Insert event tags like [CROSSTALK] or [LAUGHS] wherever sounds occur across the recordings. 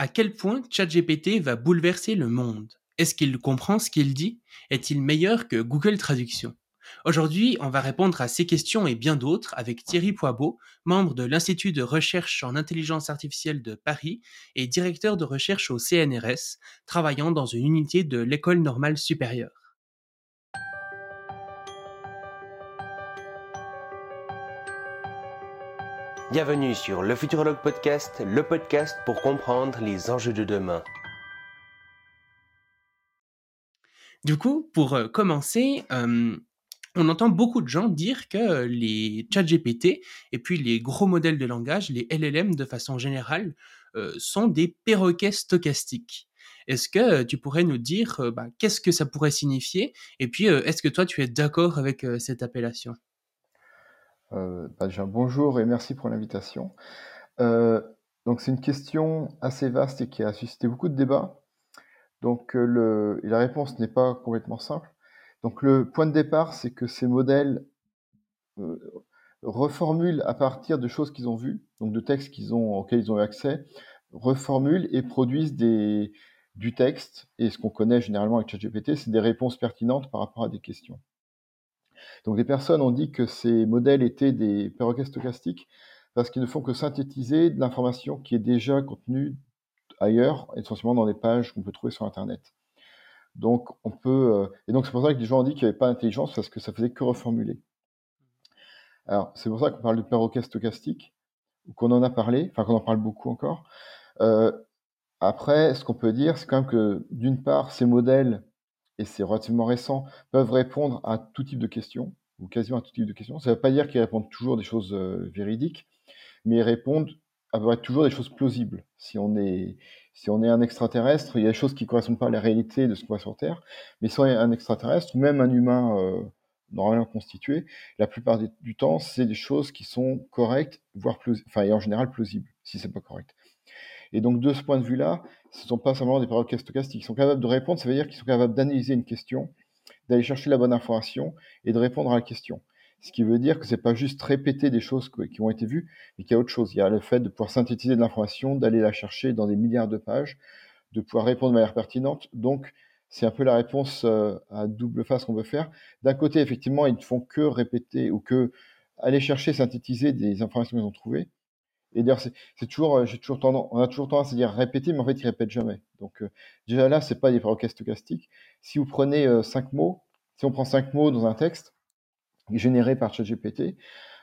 À quel point ChatGPT va bouleverser le monde? Est-ce qu'il comprend ce qu'il dit? Est-il meilleur que Google Traduction? Aujourd'hui, on va répondre à ces questions et bien d'autres avec Thierry Poibeau, membre de l'Institut de recherche en intelligence artificielle de Paris et directeur de recherche au CNRS, travaillant dans une unité de l'École normale supérieure. Bienvenue sur le Futurologue Podcast, le podcast pour comprendre les enjeux de demain. Du coup, pour euh, commencer, euh, on entend beaucoup de gens dire que les chats GPT et puis les gros modèles de langage, les LLM de façon générale, euh, sont des perroquets stochastiques. Est-ce que tu pourrais nous dire bah, qu'est-ce que ça pourrait signifier? Et puis, est-ce que toi, tu es d'accord avec cette appellation? Euh, bah, déjà, bonjour et merci pour l'invitation. Euh, donc, c'est une question assez vaste et qui a suscité beaucoup de débats. Donc, euh, le, la réponse n'est pas complètement simple. Donc, le point de départ, c'est que ces modèles reformulent à partir de choses qu'ils ont vues, donc de textes qu'ils ont, auxquels ils ont eu accès, reformulent et produisent des, du texte. Et ce qu'on connaît généralement avec ChatGPT, c'est des réponses pertinentes par rapport à des questions. Donc des personnes ont dit que ces modèles étaient des perroquets stochastiques parce qu'ils ne font que synthétiser de l'information qui est déjà contenue ailleurs, essentiellement dans des pages qu'on peut trouver sur Internet. Donc on peut euh, et donc c'est pour ça que les gens ont dit qu'il n'y avait pas d'intelligence parce que ça faisait que reformuler. Alors c'est pour ça qu'on parle de perroquet stochastique ou qu'on en a parlé, enfin qu'on en parle beaucoup encore. Euh, après, ce qu'on peut dire, c'est quand même que d'une part, ces modèles et c'est relativement récent, peuvent répondre à tout type de questions, ou quasiment à tout type de questions. Ça ne veut pas dire qu'ils répondent toujours des choses euh, véridiques, mais ils répondent à peu près toujours des choses plausibles. Si on est, si on est un extraterrestre, il y a des choses qui ne correspondent pas à la réalité de ce qu'on voit sur Terre, mais si on est un extraterrestre, ou même un humain euh, normalement constitué, la plupart du temps, c'est des choses qui sont correctes, voire enfin, et en général plausibles, si c'est pas correct. Et donc, de ce point de vue-là, ce ne sont pas simplement des perroquets stochastiques. Ils sont capables de répondre, ça veut dire qu'ils sont capables d'analyser une question, d'aller chercher la bonne information et de répondre à la question. Ce qui veut dire que c'est pas juste répéter des choses qui ont été vues, mais qu'il y a autre chose. Il y a le fait de pouvoir synthétiser de l'information, d'aller la chercher dans des milliards de pages, de pouvoir répondre de manière pertinente. Donc, c'est un peu la réponse euh, à double face qu'on veut faire. D'un côté, effectivement, ils ne font que répéter ou que aller chercher, synthétiser des informations qu'ils ont trouvées. Et d'ailleurs, c'est toujours, euh, j'ai toujours tendance, on a toujours tendance à dire répéter, mais en fait, ils répètent jamais. Donc, euh, déjà là, c'est pas des perroquets stochastiques. Si vous prenez euh, cinq mots, si on prend cinq mots dans un texte généré par ChatGPT,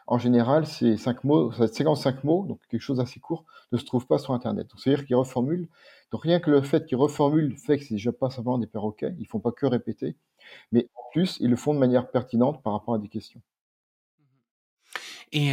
en général, ces cinq mots, cette séquence cinq mots, donc quelque chose d'assez court, ne se trouve pas sur Internet. Donc, c'est-à-dire qu'ils reformulent. Donc, rien que le fait qu'ils reformulent fait que c'est déjà pas simplement des perroquets. Ils font pas que répéter, mais en plus, ils le font de manière pertinente par rapport à des questions. Et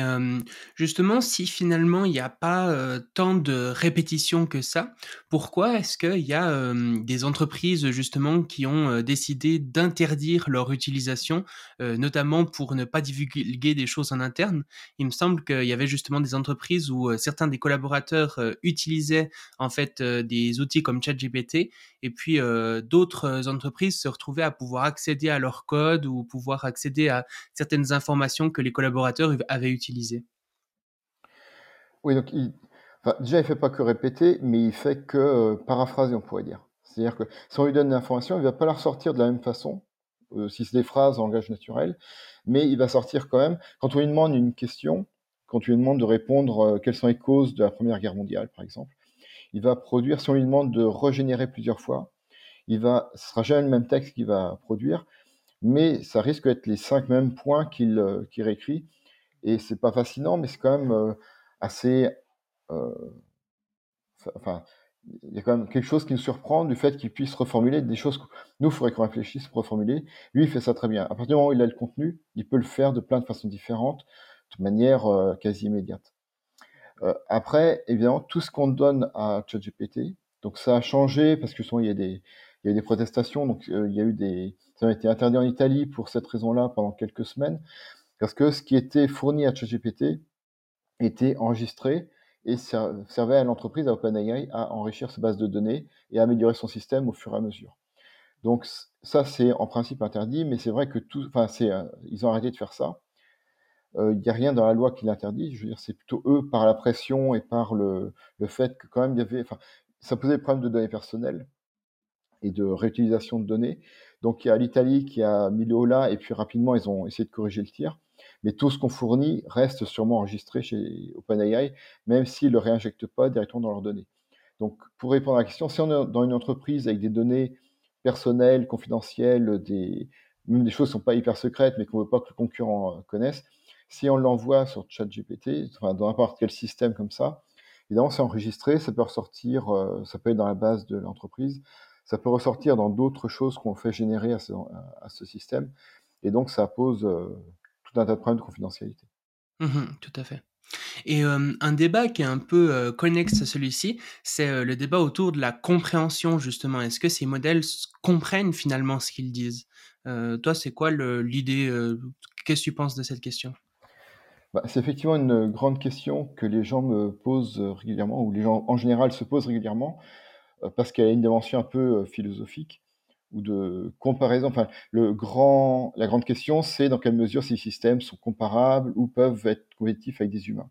justement, si finalement il n'y a pas tant de répétitions que ça, pourquoi est-ce qu'il y a des entreprises justement qui ont décidé d'interdire leur utilisation, notamment pour ne pas divulguer des choses en interne? Il me semble qu'il y avait justement des entreprises où certains des collaborateurs utilisaient en fait des outils comme ChatGPT, et puis d'autres entreprises se retrouvaient à pouvoir accéder à leur code ou pouvoir accéder à certaines informations que les collaborateurs avaient utilisé Oui, donc déjà, il ne fait pas que répéter, mais il fait que euh, paraphraser, on pourrait dire. C'est-à-dire que si on lui donne une information, il ne va pas la ressortir de la même façon, euh, si c'est des phrases en langage naturel, mais il va sortir quand même. Quand on lui demande une question, quand on lui demande de répondre euh, quelles sont les causes de la Première Guerre mondiale, par exemple, il va produire, si on lui demande de régénérer plusieurs fois, il va, sera jamais le même texte qu'il va produire, mais ça risque d'être les cinq mêmes points qu'il réécrit et c'est pas fascinant, mais c'est quand même euh, assez. Euh, enfin, il y a quand même quelque chose qui nous surprend du fait qu'il puisse reformuler des choses que nous, il faudrait qu'on réfléchisse pour reformuler. Lui, il fait ça très bien. À partir du moment où il a le contenu, il peut le faire de plein de façons différentes, de manière euh, quasi immédiate. après, évidemment, tout ce qu'on donne à ChatGPT, donc ça a changé parce que souvent il y a des, il y a eu des protestations, donc il y a eu des, ça a été interdit en Italie pour cette raison-là pendant quelques semaines. Parce que ce qui était fourni à ChatGPT était enregistré et servait à l'entreprise, à OpenAI, à enrichir ses bases de données et à améliorer son système au fur et à mesure. Donc ça, c'est en principe interdit, mais c'est vrai que tout, enfin, euh, ils ont arrêté de faire ça. Euh, il n'y a rien dans la loi qui l'interdit. Je veux dire, c'est plutôt eux, par la pression et par le, le fait que quand même il y avait, enfin, ça posait le problème de données personnelles et de réutilisation de données. Donc il y a l'Italie qui a mis le haut et puis rapidement ils ont essayé de corriger le tir. Mais tout ce qu'on fournit reste sûrement enregistré chez OpenAI, même s'ils ne le réinjectent pas directement dans leurs données. Donc pour répondre à la question, si on est dans une entreprise avec des données personnelles, confidentielles, même des choses qui ne sont pas hyper secrètes, mais qu'on ne veut pas que le concurrent euh, connaisse, si on l'envoie sur ChatGPT, enfin, dans n'importe quel système comme ça, évidemment, c'est enregistré, ça peut ressortir, euh, ça peut être dans la base de l'entreprise, ça peut ressortir dans d'autres choses qu'on fait générer à ce, système, et donc ça pose euh, tout un tas de problèmes de confidentialité. Mmh tout à fait. Et un débat qui est un peu connexe à celui-ci, c'est le débat autour de la compréhension justement. Est-ce que ces modèles comprennent finalement ce qu'ils disent? Toi, c'est quoi l'idée Qu'est-ce que tu penses de cette question? Bah, c'est effectivement une grande question que les gens me posent régulièrement, ou les gens en général se posent régulièrement, parce qu'elle a une dimension un peu philosophique ou de comparaison. Enfin, le grand, la grande question, c'est dans quelle mesure ces systèmes sont comparables ou peuvent être compétitifs avec des humains.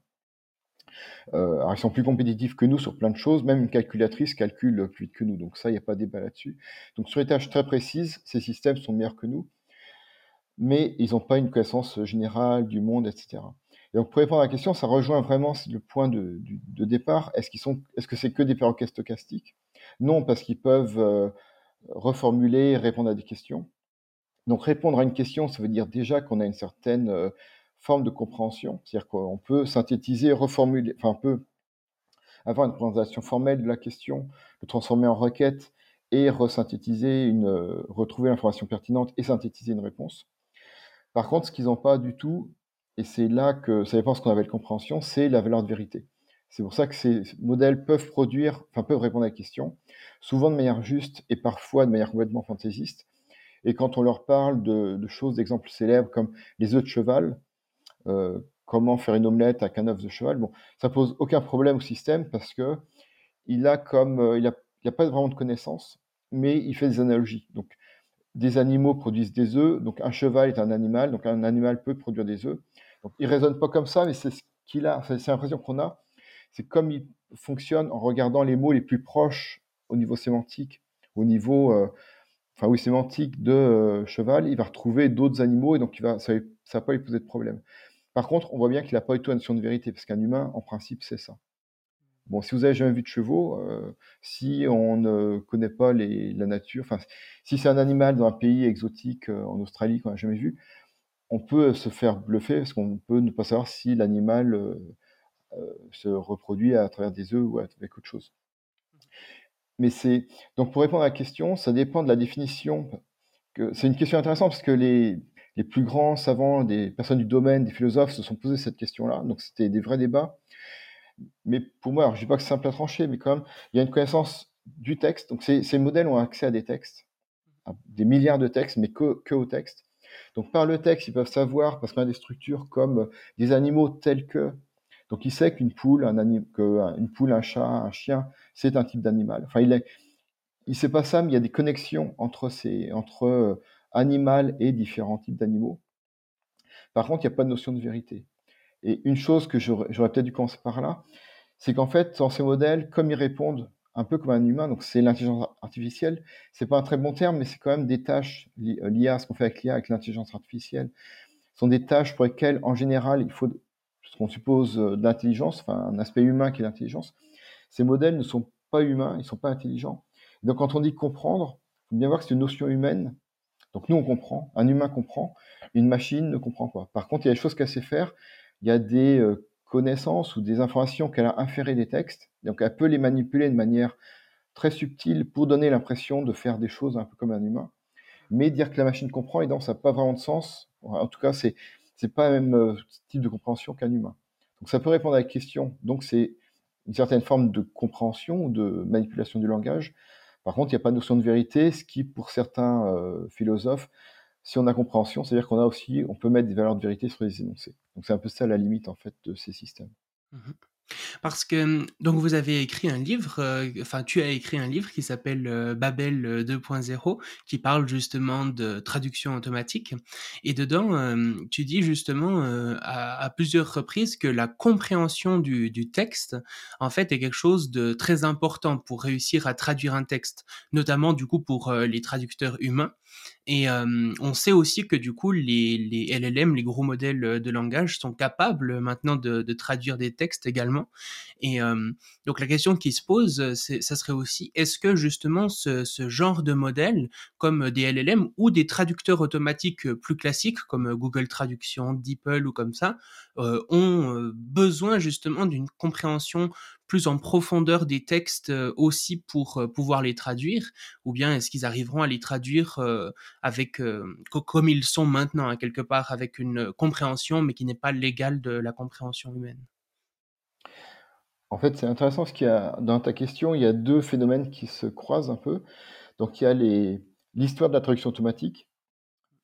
Euh, alors, ils sont plus compétitifs que nous sur plein de choses. Même une calculatrice calcule plus vite que nous. Donc ça, il n'y a pas de débat là-dessus. Donc sur les tâches très précises, ces systèmes sont meilleurs que nous, mais ils n'ont pas une connaissance générale du monde, etc. Et donc pour répondre à la question, ça rejoint vraiment le point de, départ. Est-ce qu'ils est-ce que c'est que des perroquets stochastiques? Non, parce qu'ils peuvent euh, reformuler, répondre à des questions. Donc répondre à une question, ça veut dire déjà qu'on a une certaine euh, forme de compréhension, c'est-à-dire qu'on peut synthétiser, reformuler, enfin on peut avoir une présentation formelle de la question, le transformer en requête et resynthétiser, une, euh, retrouver l'information pertinente et synthétiser une réponse. Par contre, ce qu'ils n'ont pas du tout, et c'est là que ça dépend de ce qu'on appelle compréhension, c'est la valeur de vérité. C'est pour ça que ces modèles peuvent produire, enfin peuvent répondre à la question, souvent de manière juste et parfois de manière complètement fantaisiste. Et quand on leur parle de, choses, d'exemples célèbres comme les œufs de cheval, euh, comment faire une omelette avec un œuf de cheval, bon, ça pose aucun problème au système parce que il a comme, euh, il, a, pas vraiment de connaissances, mais il fait des analogies. Donc, des animaux produisent des œufs, donc un cheval est un animal, donc un animal peut produire des œufs. Donc, il raisonne pas comme ça, mais c'est ce qu'il a, c'est l'impression qu'on a c'est comme il fonctionne en regardant les mots les plus proches au niveau sémantique, au niveau, euh, enfin oui, sémantique de euh, cheval, il va retrouver d'autres animaux et donc il va, ça ne va pas lui poser de problème. Par contre, on voit bien qu'il n'a pas du tout la notion de vérité, parce qu'un humain, en principe, c'est ça. Bon, si vous avez jamais vu de chevaux, euh, si on ne connaît pas la nature, enfin, si c'est un animal dans un pays exotique, en Australie, qu'on n'a jamais vu, on peut se faire bluffer, parce qu'on peut ne pas savoir si l'animal se reproduit à travers des œufs ou avec autre chose. Mais c'est donc pour répondre à la question, ça dépend de la définition. C'est une question intéressante parce que les, les plus grands savants, des personnes du domaine, des philosophes se sont posés cette question-là. Donc c'était des vrais débats. Mais pour moi, alors, je dis pas que c'est simple à trancher, mais quand même, il y a une connaissance du texte. Donc ces, ces modèles ont accès à des textes, à des milliards de textes, mais que, que au texte. Donc par le texte, ils peuvent savoir, parce qu'on a des structures comme des animaux tels que donc il sait qu'une poule, un poule, un chat, un chien, c'est un type d'animal. Enfin, il est, il sait pas ça, mais il y a des connexions entre ces, entre euh, animal et différents types d'animaux. Par contre, il n'y a pas de notion de vérité. Et une chose que j'aurais peut-être dû commencer par là, c'est qu'en fait, dans ces modèles, comme ils répondent un peu comme un humain, donc c'est l'intelligence artificielle, c'est pas un très bon terme, mais c'est quand même des tâches liées à ce qu'on fait avec l'IA, avec l'intelligence artificielle, sont des tâches pour lesquelles, en général, il faut ce qu'on suppose euh, de l'intelligence, enfin un aspect humain qui est l'intelligence, ces modèles ne sont pas humains, ils ne sont pas intelligents. donc quand on dit comprendre, il faut bien voir que c'est une notion humaine. Donc nous on comprend, un humain comprend, une machine ne comprend pas. Par contre, il y a des choses qu'elle sait faire, il y a des euh, connaissances ou des informations qu'elle a inférées des textes, donc elle peut les manipuler de manière très subtile pour donner l'impression de faire des choses un peu comme un humain. Mais dire que la machine comprend, et ça n'a pas vraiment de sens. En tout cas, c'est c'est pas le même euh, type de compréhension qu'un humain. Donc ça peut répondre à la question. Donc c'est une certaine forme de compréhension de manipulation du langage. Par contre, il n'y a pas de notion de vérité, ce qui, pour certains euh, philosophes, si on a compréhension, c'est-à-dire qu'on a aussi, on peut mettre des valeurs de vérité sur les énoncés. Donc c'est un peu ça la limite en fait de ces systèmes. Mmh Parce que, mmh, donc vous avez écrit un livre, heu, enfin tu as écrit un livre qui s'appelle, heu, Babel 2.0 qui parle justement de traduction automatique. Et dedans, hem, tu dis justement, à plusieurs reprises que la compréhension du du texte, en fait, est quelque chose de très important pour réussir à traduire un texte, notamment du coup pour, les traducteurs humains et hem, on sait aussi que du coup les les LLM, les gros modèles, de langage sont capables maintenant de de traduire des textes également. Et hem, donc la question qui se pose, ça serait aussi, est-ce que justement ce ce genre de modèle, comme des LLM ou des traducteurs automatiques, plus classiques comme Google Traduction, DeepL ou comme ça, heu, ont, besoin justement d'une compréhension plus en profondeur des textes, heu, aussi pour, heu, pouvoir les traduire? Ou bien est-ce qu'ils arriveront à les traduire, heu, avec, comme ils sont maintenant, hein, quelque part, avec une compréhension, mais qui n'est pas l'égale de la compréhension humaine? En fait, c'est intéressant ce qu'il y a dans ta question, il y a 2 phénomènes qui se croisent un peu. Donc il y a l'histoire de la traduction automatique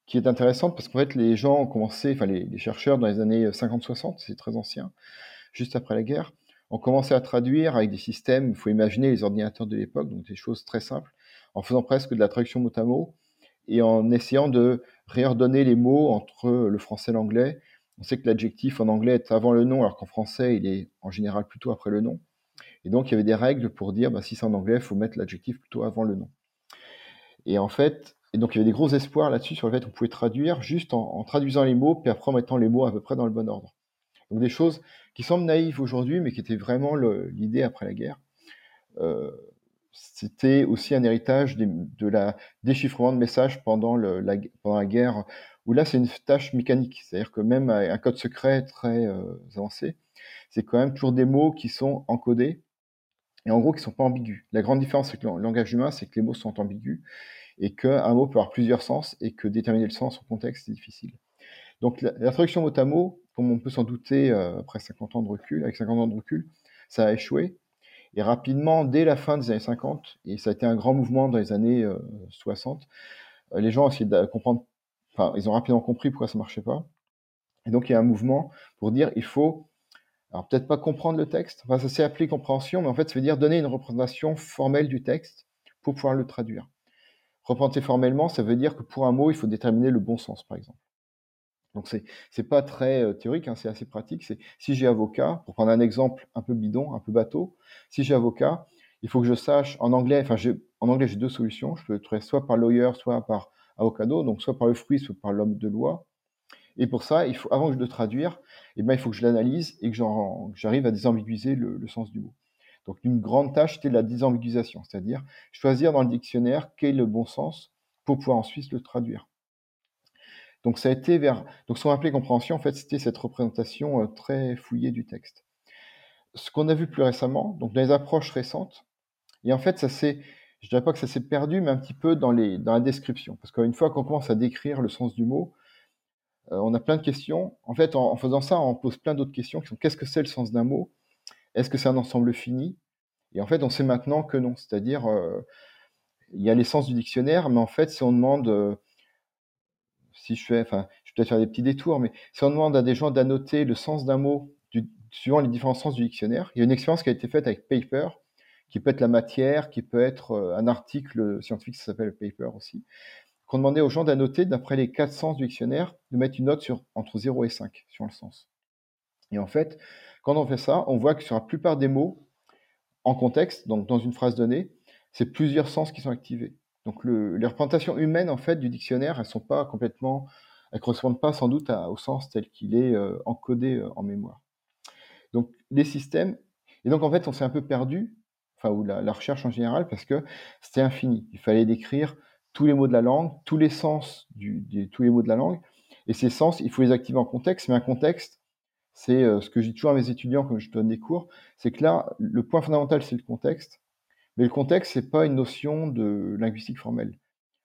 qui est intéressante parce qu'en fait, les gens ont commencé, enfin les chercheurs dans les années 50-60, c'est très ancien, juste après la guerre, ont commencé à traduire avec des systèmes, il faut imaginer les ordinateurs de l'époque, donc des choses très simples, en faisant presque de la traduction mot à mot et en essayant de réordonner les mots entre le français et l'anglais. On sait que l'adjectif en anglais est avant le nom, alors qu'en français, il est en général plutôt après le nom. Et donc, il y avait des règles pour dire, bah, si c'est en anglais, il faut mettre l'adjectif plutôt avant le nom. Et en fait, donc il y avait des gros espoirs là-dessus sur le fait qu'on pouvait traduire juste en, en, traduisant les mots, puis après en mettant les mots à peu près dans le bon ordre. Donc des choses qui semblent naïves aujourd'hui, mais qui étaient vraiment l'idée après la guerre. Euh, c'était aussi un héritage de, la déchiffrement de messages pendant, la, guerre, où là c'est une tâche mécanique, c'est-à-dire que même un code secret très euh, avancé, c'est quand même toujours des mots qui sont encodés et en gros qui sont pas ambigus. La grande différence avec le langage humain, c'est que les mots sont ambigus et qu'un mot peut avoir plusieurs sens et que déterminer le sens au contexte c'est difficile. Donc la, la, traduction mot à mot, comme on peut s'en douter euh, après 50 ans de recul, avec 50 ans de recul, ça a échoué. Et rapidement, dès la fin des années 50, et ça a été un grand mouvement dans les années euh, 60, euh, les gens ont essayé de comprendre, enfin, ils ont rapidement compris pourquoi ça marchait pas. Et donc, il y a un mouvement pour dire, il faut, alors peut-être pas comprendre le texte, enfin, ça s'est appelé compréhension, mais en fait, ça veut dire donner une représentation formelle du texte pour pouvoir le traduire. Représenter formellement, ça veut dire que pour un mot, il faut déterminer le bon sens, par exemple. Donc c'est c'est pas très euh, théorique, hein, c'est assez pratique. C'est si j'ai avocat, pour prendre un exemple un peu bidon, un peu bateau, si j'ai avocat, il faut que je sache en anglais. Enfin, en anglais j'ai deux solutions. Je peux être soit par lawyer, soit par avocado, donc soit par le fruit, soit par l'homme de loi. Et pour ça, il faut avant je le traduire, eh ben il faut que je l'analyse et que j'arrive à désambiguiser le, le, sens du mot. Donc une grande tâche c'était la désambiguisation, c'est-à-dire choisir dans le dictionnaire quel est le bon sens pour pouvoir ensuite le traduire. Donc ça a été vers donc ce qu'on appelait compréhension en fait c'était cette représentation euh, très fouillée du texte. Ce qu'on a vu plus récemment, donc dans les approches récentes, et en fait ça s'est je dirais pas que ça s'est perdu, mais un petit peu dans les dans la description, parce qu'une fois qu'on commence à décrire le sens du mot, euh, on a plein de questions. En fait, en, faisant ça, on pose plein d'autres questions qui sont qu'est-ce que c'est le sens d'un mot? Est-ce que c'est un ensemble fini? Et en fait, on sait maintenant que non, c'est-à-dire euh, il y a l'essence du dictionnaire, mais en fait, si on demande si je fais, enfin, je vais peut-être faire des petits détours, mais si on demande à des gens d'annoter le sens d'un mot du, suivant les différents sens du dictionnaire, il y a une expérience qui a été faite avec Paper, qui peut être la matière, qui peut être euh, un article scientifique, ça s'appelle Paper aussi, qu'on demandait aux gens d'annoter, d'après les quatre sens du dictionnaire, de mettre une note sur, entre 0 et 5 sur le sens. Et en fait, quand on fait ça, on voit que sur la plupart des mots, en contexte, donc dans une phrase donnée, c'est plusieurs sens qui sont activés. Donc le, les représentations humaines en fait du dictionnaire, elles sont pas complètement, elles correspondent pas sans doute au sens tel qu'il est euh, encodé euh, en mémoire. Donc les systèmes, et donc en fait on s'est un peu perdu, ou la, la, recherche en général, parce que c'était infini. Il fallait décrire tous les mots de la langue, tous les sens du, des, tous les mots de la langue, et ces sens, il faut les activer en contexte, mais un contexte, c'est euh, ce que je dis toujours à mes étudiants quand je donne des cours, c'est que là, le point fondamental, c'est le contexte, mais le contexte, c'est pas une notion de linguistique formelle.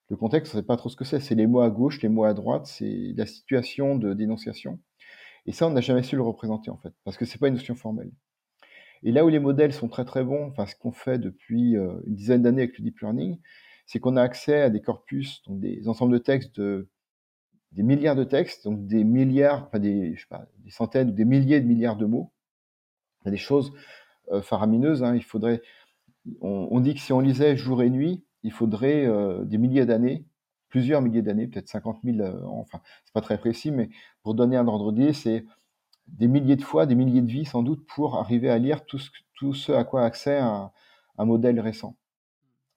Le contexte, on sait pas trop ce que c'est. C'est les mots à gauche, les mots à droite, c'est la situation de dénonciation. Et ça, on n'a jamais su le représenter, en fait, parce que c'est pas une notion formelle. Et là où les modèles sont très très bons, enfin ce qu'on fait depuis euh, une dizaine d'années avec le deep learning, c'est qu'on a accès à des corpus, donc des ensembles de textes de des milliards de textes, donc des milliards, enfin des centaines ou des milliers de milliards de mots, Il y a des choses euh, faramineuses. Hein. Il faudrait, on, dit que si on lisait jour et nuit, il faudrait euh, des milliers d'années, plusieurs milliers d'années, peut-être 50 000, euh, enfin, c'est pas très précis, mais pour donner un ordre d'idée, c'est des milliers de fois, des milliers de vies sans doute pour arriver à lire tout ce, à quoi a accès un, un modèle récent.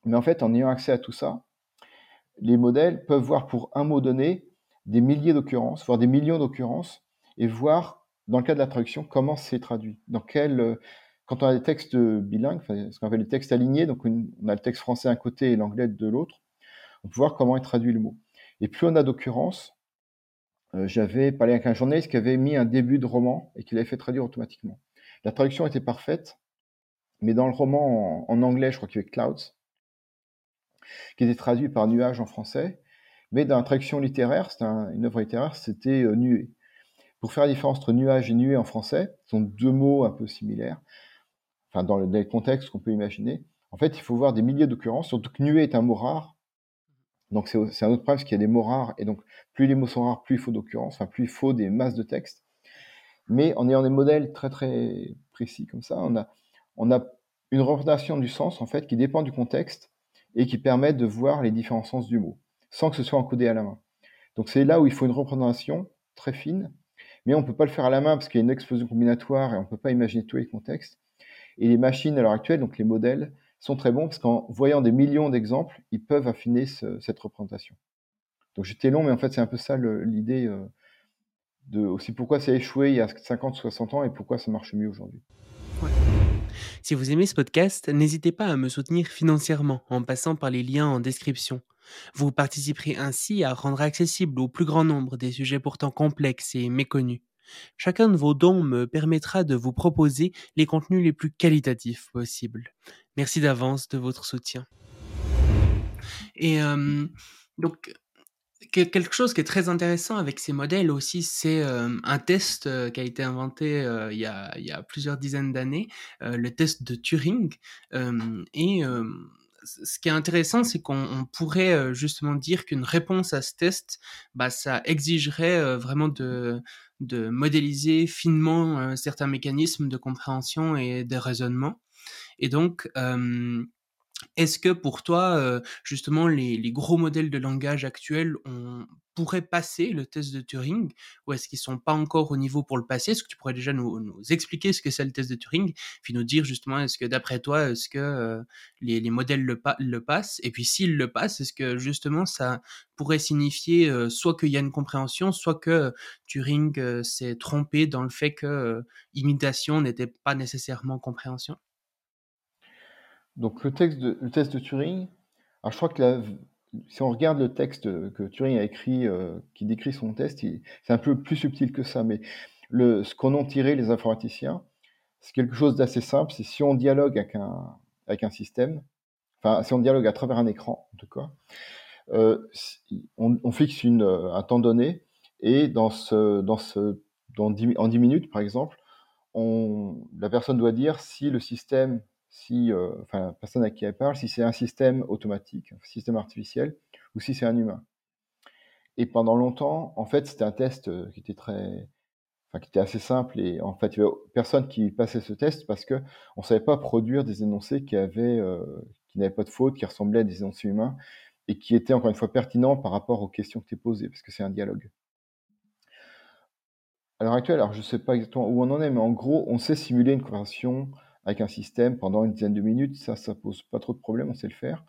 Mais en fait, en ayant accès à tout ça, les modèles peuvent voir pour un mot donné des milliers d'occurrences, voire des millions d'occurrences, et voir, dans le cas de la traduction, comment c'est traduit. Dans quel, quand on a des textes bilingues, ce qu'on appelle les textes alignés, donc on a le texte français d'un côté et l'anglais de l'autre, on peut voir comment est traduit le mot. Et plus on a d'occurrences, euh, j'avais parlé avec un journaliste qui avait mis un début de roman et qui l'avait fait traduire automatiquement. La traduction était parfaite, mais dans le roman en, anglais, je crois qu'il y avait Clouds, qui était traduit par Nuage en français, mais dans la traduction littéraire, c'était une œuvre littéraire, c'était euh, Nuée. Pour faire la différence entre nuage et nuée en français, ce sont deux mots un peu similaires, dans, le, contexte qu'on peut imaginer. En fait, il faut voir des milliers d'occurrences, surtout que nuée est un mot rare. Donc c'est un autre problème, parce qu'il y a des mots rares, et donc plus les mots sont rares, plus il faut d'occurrences, enfin plus il faut des masses de texte. Mais en ayant des modèles très très précis comme ça, on a, on a une représentation du sens en fait qui dépend du contexte et qui permet de voir les différents sens du mot sans que ce soit encodé à la main. Donc c'est là où il faut une représentation très fine, mais on ne peut pas le faire à la main parce qu'il y a une explosion combinatoire et on ne peut pas imaginer tous les contextes. Et les machines à l'heure actuelle, donc les modèles, sont très bons parce qu'en voyant des millions d'exemples, ils peuvent affiner cette représentation. Donc j'étais long, mais en fait c'est un peu ça l'idée euh, de aussi pourquoi ça a échoué il y a 50, 60 ans et pourquoi ça marche mieux aujourd'hui. Si vous aimez ce podcast, n'hésitez pas à me soutenir financièrement en passant par les liens en description. Vous participerez ainsi à rendre accessible au plus grand nombre des sujets pourtant complexes et méconnus. Chacun de vos dons me permettra de vous proposer les contenus les plus qualitatifs possibles. Merci d'avance de votre soutien. Et donc, quelque chose qui est très intéressant avec ces modèles aussi, c'est un test qui a été inventé il, y a, il, y a, plusieurs dizaines d'années, le test de Turing. et ce qui est intéressant, c'est qu'on pourrait justement dire qu'une réponse à ce test, bah, ça exigerait vraiment de, de modéliser finement certains mécanismes de compréhension et de raisonnement. Et donc, est-ce que pour toi, justement, les, gros modèles de langage actuels on pourrait passer le test de Turing ou est-ce qu'ils sont pas encore au niveau pour le passer? Est-ce que tu pourrais déjà nous, expliquer ce que c'est le test de Turing, puis nous dire justement, est-ce que d'après toi, est-ce que les, modèles le, le, passent? Et puis s'ils le passent, est-ce que justement ça pourrait signifier soit qu'il y a une compréhension, soit que Turing s'est trompé dans le fait que imitation n'était pas nécessairement compréhension? Donc le, texte le test de Turing, alors je crois que si on regarde le texte que Turing a écrit, euh, qui décrit son test, c'est un peu plus subtil que ça, mais le, ce qu'en ont tiré les informaticiens, c'est quelque chose d'assez simple, c'est si on dialogue avec un, avec un système, enfin si on dialogue à travers un écran en tout cas, euh, on, fixe une, un temps donné, et dans ce, dans ce, dans 10, en 10 minutes par exemple, on, la personne doit dire si le système si, euh, enfin, la personne à qui elle parle, si c'est un système automatique, un système artificiel, ou si c'est un humain. Et pendant longtemps, en fait, c'était un test euh, qui était très, enfin, qui était assez simple et en fait, il n'y avait personne qui passait ce test parce que on savait pas produire des énoncés qui avaient, euh, qui n'avaient pas de faute, qui ressemblaient à des énoncés humains et qui étaient encore une fois pertinents par rapport aux questions que tu posées parce que c'est un dialogue. À l'heure actuelle, alors je sais pas exactement où on en est, mais en gros, on sait simuler une conversation avec un système pendant une dizaine de minutes, ça, ça pose pas trop de problèmes, on sait le faire.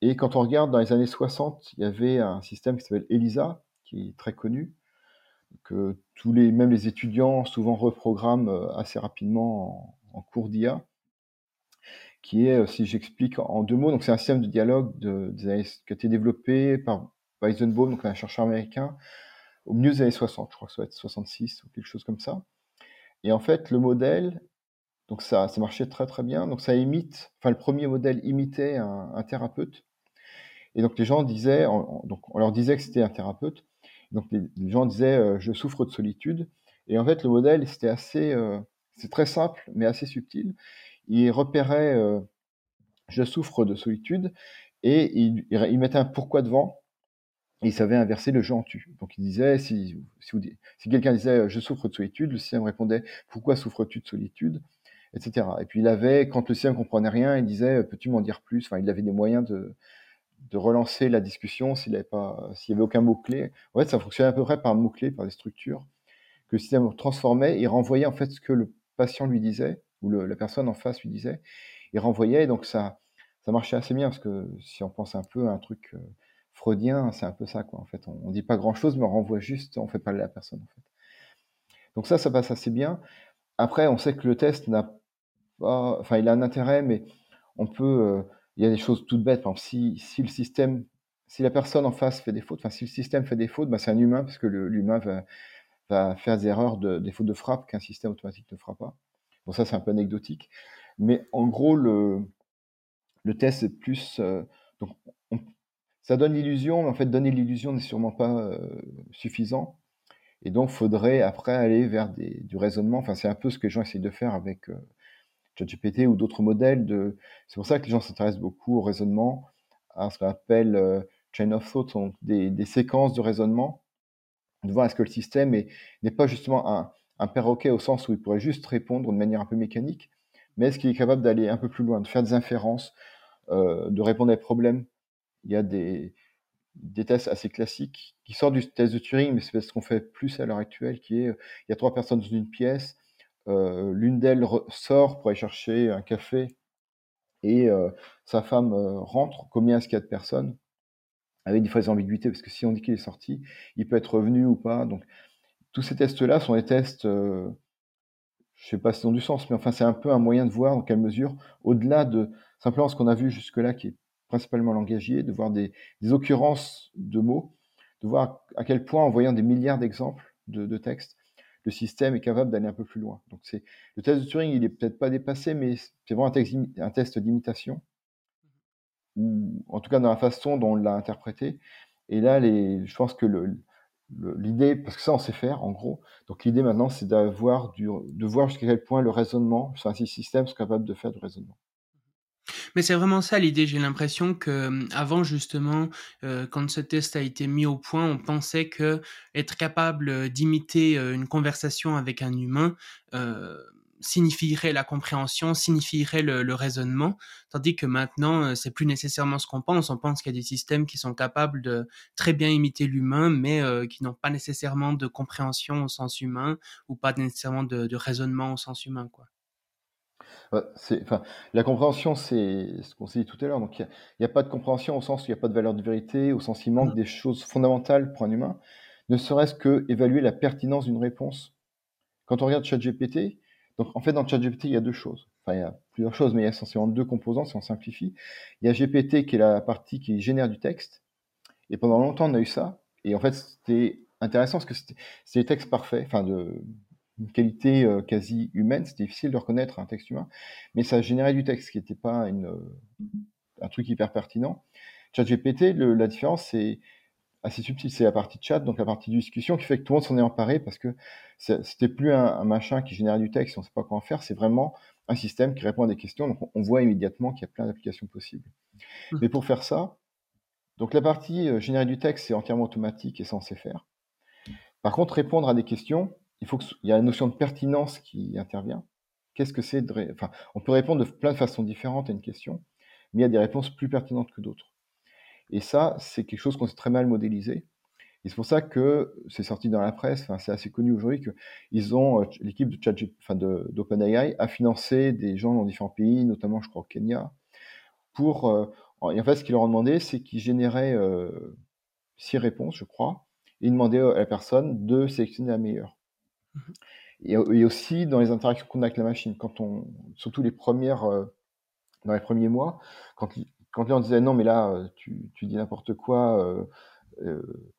Et quand on regarde dans les années 60, il y avait un système qui s'appelle ELISA, qui est très connu, que tous les, même les étudiants souvent reprogramment euh, assez rapidement en, cours d'IA, qui est, euh, si j'explique en deux mots, donc c'est un système de dialogue qui a été développé par Weizenbaum, donc un chercheur américain, au milieu des années 60, je crois que ça va être 66 ou quelque chose comme ça. Et en fait, le modèle donc ça, ça marchait très très bien. Donc ça imite, enfin le premier modèle imitait un, thérapeute. Et donc les gens disaient, donc on leur disait que c'était un thérapeute. Donc les, gens disaient, euh, je souffre de solitude. Et en fait le modèle c'était assez, euh, c'est très simple mais assez subtil. Il repérait, euh, je souffre de solitude, et il, mettait un pourquoi devant. il savait inverser le je en tu. Donc il disait, si, si, quelqu'un disait je souffre de solitude, le système répondait pourquoi souffres-tu de solitude, etc. Et puis il avait, quand le système comprenait rien, il disait peux-tu m'en dire plus? Enfin, il avait des moyens de, relancer la discussion s'il n'y pas, s'il y avait aucun mot clé. En fait, ça fonctionnait à peu près par mot clé, par des structures que le système transformait et renvoyait en fait ce que le patient lui disait ou la personne en face lui disait. Il renvoyait, donc ça, ça marchait assez bien parce que si on pense un peu à un truc euh, freudien, c'est un peu ça, quoi. En fait, on, ne dit pas grand chose, mais on renvoie juste, on fait pas la personne, en fait. Donc ça, ça passe assez bien. Après, on sait que le test n'a enfin, il a un intérêt, mais on peut, euh, il y a des choses toutes bêtes. Par si, le système, si la personne en face fait des fautes, enfin, si le système fait des fautes, bah, c'est un humain parce que l'humain va, faire des erreurs, de, des fautes de frappe qu'un système automatique ne fera pas. Bon, ça, c'est un peu anecdotique. Mais en gros, le, test, c'est plus, euh, donc, ça donne l'illusion, mais en fait, donner l'illusion n'est sûrement pas euh, suffisant. Et donc, faudrait après aller vers du raisonnement. Enfin, c'est un peu ce que les gens essayent de faire avec ChatGPT ou d'autres modèles. C'est pour ça que les gens s'intéressent beaucoup au raisonnement, à ce qu'on appelle euh, chain of thought, donc des, séquences de raisonnement, de voir est-ce que le système n'est pas justement un, perroquet au sens où il pourrait juste répondre de manière un peu mécanique, mais est-ce qu'il est capable d'aller un peu plus loin, de faire des inférences, euh, de répondre à des problèmes? Il y a des, des tests assez classiques qui sortent du test de Turing, mais c'est ce qu'on fait plus à l'heure actuelle, qui est il y a trois personnes dans une pièce, euh, l'une d'elles sort pour aller chercher un café et euh, sa femme euh, rentre. Combien est-ce qu'il y a de personnes? Avec des fois des parce que si on dit qu'il est sorti, il peut être revenu ou pas. Donc tous ces tests-là sont des tests, je sais pas si ont du sens, mais enfin c'est un peu un moyen de voir dans quelle mesure, au-delà de simplement ce qu'on a vu jusque-là, qui est principalement langagier, de voir des, occurrences de mots, de voir à quel point, en voyant des milliards d'exemples de, textes, le système est capable d'aller un peu plus loin. Donc c'est le test de Turing, il est peut-être pas dépassé, mais c'est vraiment un, test d'imitation, en tout cas dans la façon dont on l'a interprété. Et là, je pense que l'idée, parce que ça on sait faire en gros, donc l'idée maintenant c'est d'avoir de voir jusqu'à quel point le raisonnement, sur un système, est capable de faire du raisonnement. Mais c'est vraiment ça l'idée. J'ai l'impression que avant justement, euh, quand ce test a été mis au point, on pensait que être capable d'imiter une conversation avec un humain euh, signifierait la compréhension, signifierait le, raisonnement, tandis que maintenant, c'est plus nécessairement ce qu'on pense. On pense qu'il y a des systèmes qui sont capables de très bien imiter l'humain, mais qui n'ont pas nécessairement de compréhension au sens humain ou pas nécessairement de, de raisonnement au sens humain, quoi enfin, la compréhension, c'est ce qu'on s'est dit tout à l'heure. Donc, il n'y a, pas de compréhension au sens où il n'y a pas de valeur de vérité, au sens où il manque mmh. des choses fondamentales pour un humain, ne serait-ce que évaluer la pertinence d'une réponse. Quand on regarde ChatGPT, donc en fait, dans ChatGPT, il y a deux choses. Enfin, il y a plusieurs choses, mais il y a essentiellement deux composants si on simplifie. Il y a GPT qui est la partie qui génère du texte. Et pendant longtemps, on a eu ça. Et en fait, c'était intéressant parce que c'était des textes parfaits, enfin, de, une qualité euh, quasi humaine. C'était difficile de reconnaître un texte humain, mais ça générait du texte qui n'était pas une, euh, un truc hyper pertinent. ChatGPT, la différence, c'est assez subtil. C'est la partie chat, donc la partie discussion, qui fait que tout le monde s'en est emparé parce que c'était plus un, machin qui générait du texte, on ne sait pas quoi en faire. C'est vraiment un système qui répond à des questions. Donc on, voit immédiatement qu'il y a plein d'applications possibles. Mmh. Mais pour faire ça, donc la partie euh, générer du texte, c'est entièrement automatique et censé faire. Par contre, répondre à des questions, il faut qu'il y a la notion de pertinence qui intervient. Qu'est-ce que c'est de enfin, on peut répondre de plein de façons différentes à une question, mais il y a des réponses plus pertinentes que d'autres. Et ça, c'est quelque chose qu'on sait très mal modéliser. Et c'est pour ça que c'est sorti dans la presse, enfin, c'est assez connu aujourd'hui que ils ont euh, l'équipe de enfin d'OpenAI a financé des gens dans différents pays, notamment je crois au Kenya, pour euh, et en fait ce qu'ils leur ont demandé, c'est qu'ils généraient euh, six réponses, je crois, et ils demandaient à la personne de sélectionner la meilleure. Et, aussi dans les interactions qu'on a avec la machine, quand on, surtout les premières, euh, dans les premiers mois, quand, quand on disait non mais là euh, tu, tu dis n'importe quoi, euh, euh,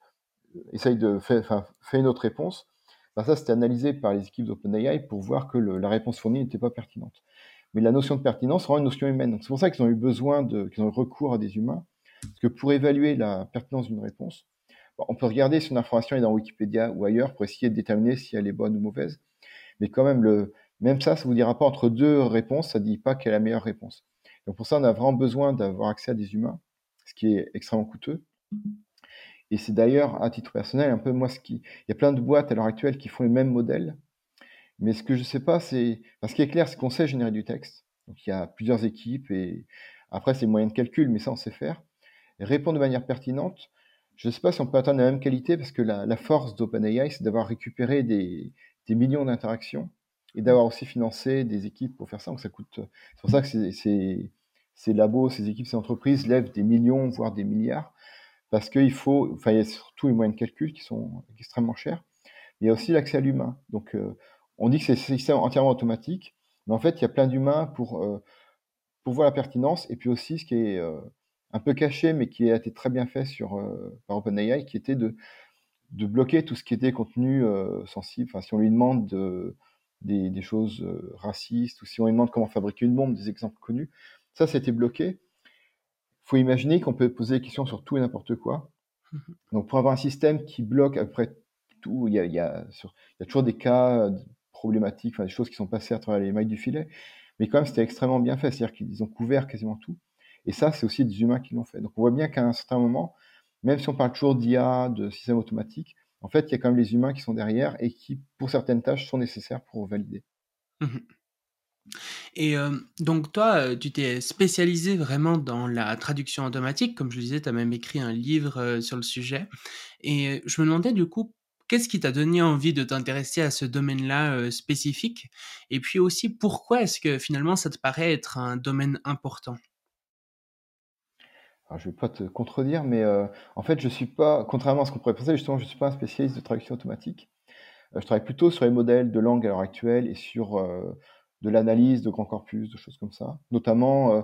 essaye de faire, une autre réponse. Ben ça c'était analysé par les équipes d'OpenAI pour voir que la réponse fournie n'était pas pertinente. Mais la notion de pertinence rend une notion humaine. C'est pour ça qu'ils ont eu besoin qu'ils ont eu recours à des humains, parce que pour évaluer la pertinence d'une réponse, on peut regarder si une information est dans Wikipédia ou ailleurs pour essayer de déterminer si elle est bonne ou mauvaise. Mais quand même, même ça, ça vous dira pas entre deux réponses, ça ne dit pas quelle est la meilleure réponse. Donc pour ça, on a vraiment besoin d'avoir accès à des humains, ce qui est extrêmement coûteux. Et c'est d'ailleurs, à titre personnel, un peu moi ce qui. Il y a plein de boîtes à l'heure actuelle qui font les mêmes modèles. Mais ce que je ne sais pas, c'est. Parce ce est clair, c'est qu'on sait générer du texte. Donc il y a plusieurs équipes et après, c'est moyen de calcul, mais ça, on sait faire. répondre de manière pertinente. Je ne sais pas si on peut atteindre la même qualité parce que la, force d'OpenAI, c'est d'avoir récupéré des, millions d'interactions et d'avoir aussi financé des équipes pour faire ça. Donc ça coûte. C'est pour ça que ces labos, ces équipes, ces entreprises lèvent des millions, voire des milliards parce qu'il faut, enfin, il y a surtout les moyens de calcul qui sont extrêmement chers. Il y a aussi l'accès à l'humain. Donc, euh, on dit que c'est entièrement automatique, mais en fait, il y a plein d'humains pour, euh, pour voir la pertinence, et puis aussi ce qui est euh, un peu caché, mais qui a été très bien fait sur, par OpenAI, qui était de, de bloquer tout ce qui était contenu sensible. Enfin, si on lui demande de, des, des, choses racistes, ou si on lui demande comment fabriquer une bombe, des exemples connus, ça, c'était bloqué faut imaginer qu'on peut poser des questions sur tout et n'importe quoi. [LAUGHS] Donc, pour avoir un système qui bloque à peu près tout, il y a, il y a, toujours des cas problématiques, des choses qui sont passées à travers les mailles du filet. Mais quand même, c'était extrêmement bien fait. C'est-à-dire qu'ils ont couvert quasiment tout. Et ça, c'est aussi des humains qui l'ont fait. Donc, on voit bien qu'à un certain moment, même si on parle toujours d'IA, de système automatique, en fait, il y a quand même les humains qui sont derrière et qui, pour certaines tâches, sont nécessaires pour valider. Mmh et donc toi, tu t'es spécialisé vraiment dans la traduction automatique. Comme je le disais, tu as même écrit un livre, sur le sujet et je me demandais du coup, qu'est-ce qui t'a donné envie de t'intéresser à ce domaine-là, spécifique? Et puis aussi, pourquoi est-ce que finalement ça te paraît être un domaine important? Je vais pas te contredire, mais en fait, je suis pas contrairement à ce qu'on pourrait penser, justement, je suis pas un spécialiste de traduction automatique. je travaille plutôt sur les modèles de langue à l'heure actuelle et sur, de l'analyse de grands corpus, de choses comme ça. Notamment, euh,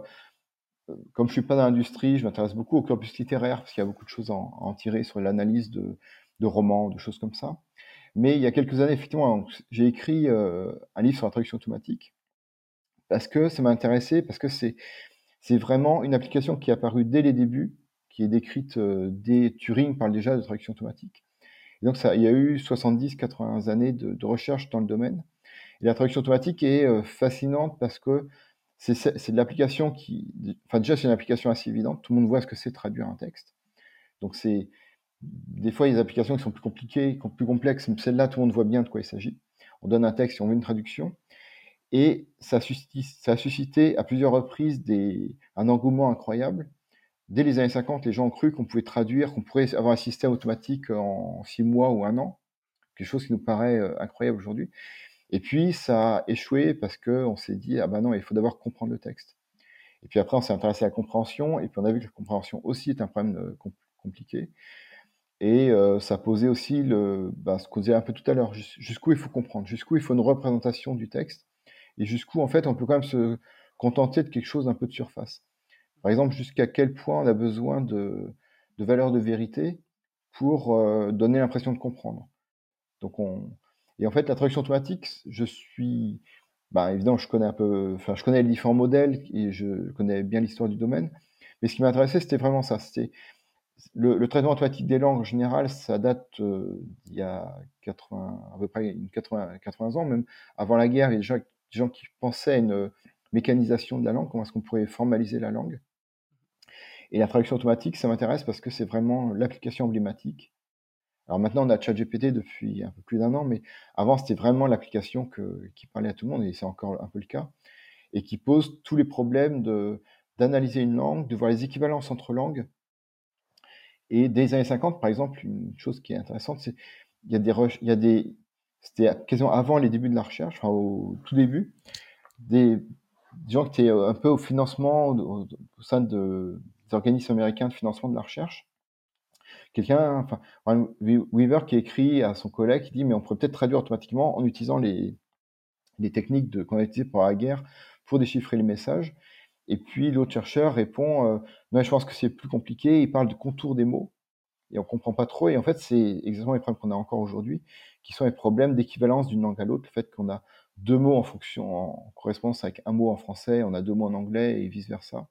euh, comme je suis pas dans l'industrie, je m'intéresse beaucoup au corpus littéraire, parce qu'il y a beaucoup de choses à en, tirer sur l'analyse de, romans, de choses comme ça. Mais il y a quelques années, effectivement, j'ai écrit euh, un livre sur la traduction automatique, parce que ça m'a intéressé, parce que c'est, c'est vraiment une application qui est apparue dès les débuts, qui est décrite dès Turing parle déjà de traduction automatique. Et donc ça, il y a eu 70-80 années de, de recherche dans le domaine. Et la traduction automatique est euh, fascinante parce que c'est de l'application qui. Enfin, déjà, c'est une application assez évidente. Tout le monde voit ce que c'est traduire un texte. Donc, c'est. Des fois, il y a des applications qui sont plus compliquées, plus complexes, mais celle-là, tout le monde voit bien de quoi il s'agit. On donne un texte et on veut une traduction. Et ça a, suscité, à plusieurs reprises un engouement incroyable. Dès les années 50, les gens ont cru qu'on pouvait traduire, qu'on pourrait avoir un système automatique en six mois ou un an. Quelque chose qui nous paraît euh, incroyable aujourd'hui. Et puis, ça a échoué parce qu'on s'est dit, ah ben non, il faut d'abord comprendre le texte. Et puis après, on s'est intéressé à la compréhension, et puis on a vu que la compréhension aussi est un problème euh, compliqué. Et euh, ça posait aussi le, ben, ce qu'on disait un peu tout à l'heure, jusqu'où il faut comprendre, jusqu'où il faut une représentation du texte, et jusqu'où, en fait, on peut quand même se contenter de quelque chose d'un peu de surface. Par exemple, jusqu'à quel point on a besoin de, de valeurs de vérité pour euh, donner l'impression de comprendre. Donc, on, et en fait, la traduction automatique, je suis, bah, évidemment, je connais un peu, enfin, je connais les différents modèles et je connais bien l'histoire du domaine. Mais ce qui m'intéressait, c'était vraiment ça. C'était le, traitement automatique des langues en général, ça date euh, il y a 80, à peu près 80, 80 ans, même avant la guerre, il déjà des gens qui pensaient à une mécanisation de la langue, comment est-ce qu'on pourrait formaliser la langue. Et la traduction automatique, ça m'intéresse parce que c'est vraiment l'application emblématique alors maintenant, on a ChatGPT depuis un peu plus d'un an, mais avant, c'était vraiment l'application qui parlait à tout le monde, et c'est encore un peu le cas, et qui pose tous les problèmes d'analyser une langue, de voir les équivalences entre langues. Et dès les années 50, par exemple, une chose qui est intéressante, c'est il y a des, il y a des c'était quasiment avant les débuts de la recherche, enfin au tout début, des, gens qui étaient un peu au financement, au, sein de, des organismes américains de financement de la recherche, quelqu'un, enfin, Weaver qui écrit à son collègue, qui dit mais on pourrait peut-être traduire automatiquement en utilisant les, les techniques qu'on a utilisées pour la guerre pour déchiffrer les messages. Et puis l'autre chercheur répond euh, non, je pense que c'est plus compliqué. Il parle du contour des mots et on comprend pas trop. Et en fait, c'est exactement les problèmes qu'on a encore aujourd'hui, qui sont les problèmes d'équivalence d'une langue à l'autre. Le fait qu'on a deux mots en fonction, en correspondance avec un mot en français, on a deux mots en anglais et vice versa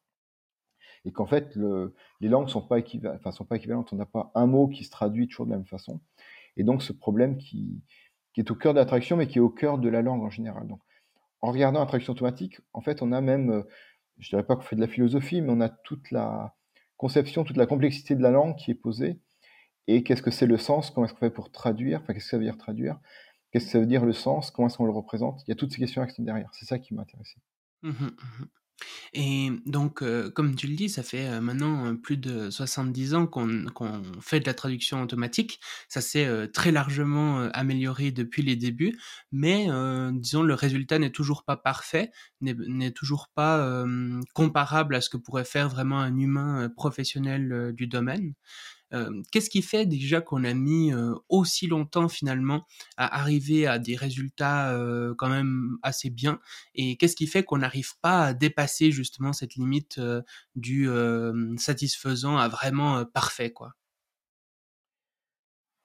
et qu'en fait, le, les langues sont sont pas équivalentes. On n'a pas un mot qui se traduit toujours de la même façon. Et donc, ce problème qui, est au cœur de la traduction, mais qui est au cœur de la langue en général. Donc, en regardant la traduction automatique, en fait, on a même, je dirais pas qu'on fait de la philosophie, mais on a toute la conception, toute la complexité de la langue qui est posée. Et qu'est-ce que c'est le sens, comment est-ce qu'on fait pour traduire, enfin qu'est-ce que ça veut dire traduire, qu'est-ce que ça veut dire le sens, comment est-ce qu'on le représente, il y a toutes ces questions qui sont derrière, c'est ça qui m'a intéressé. Mmh mmh et donc, heu, comme tu le dis, ça fait, heu, maintenant, heu, plus de 70 ans qu'on fait de la traduction automatique. Ça s'est, très largement, amélioré depuis les débuts, mais, disons le résultat n'est toujours pas parfait, n'est toujours pas, comparable à ce que pourrait faire vraiment un humain, professionnel, du domaine. Qu'est-ce qui fait déjà qu'on a mis, aussi longtemps finalement à arriver à des résultats, quand même assez bien? Et qu'est-ce qui fait qu'on n'arrive pas à dépasser justement cette limite, du, satisfaisant à vraiment, parfait quoi?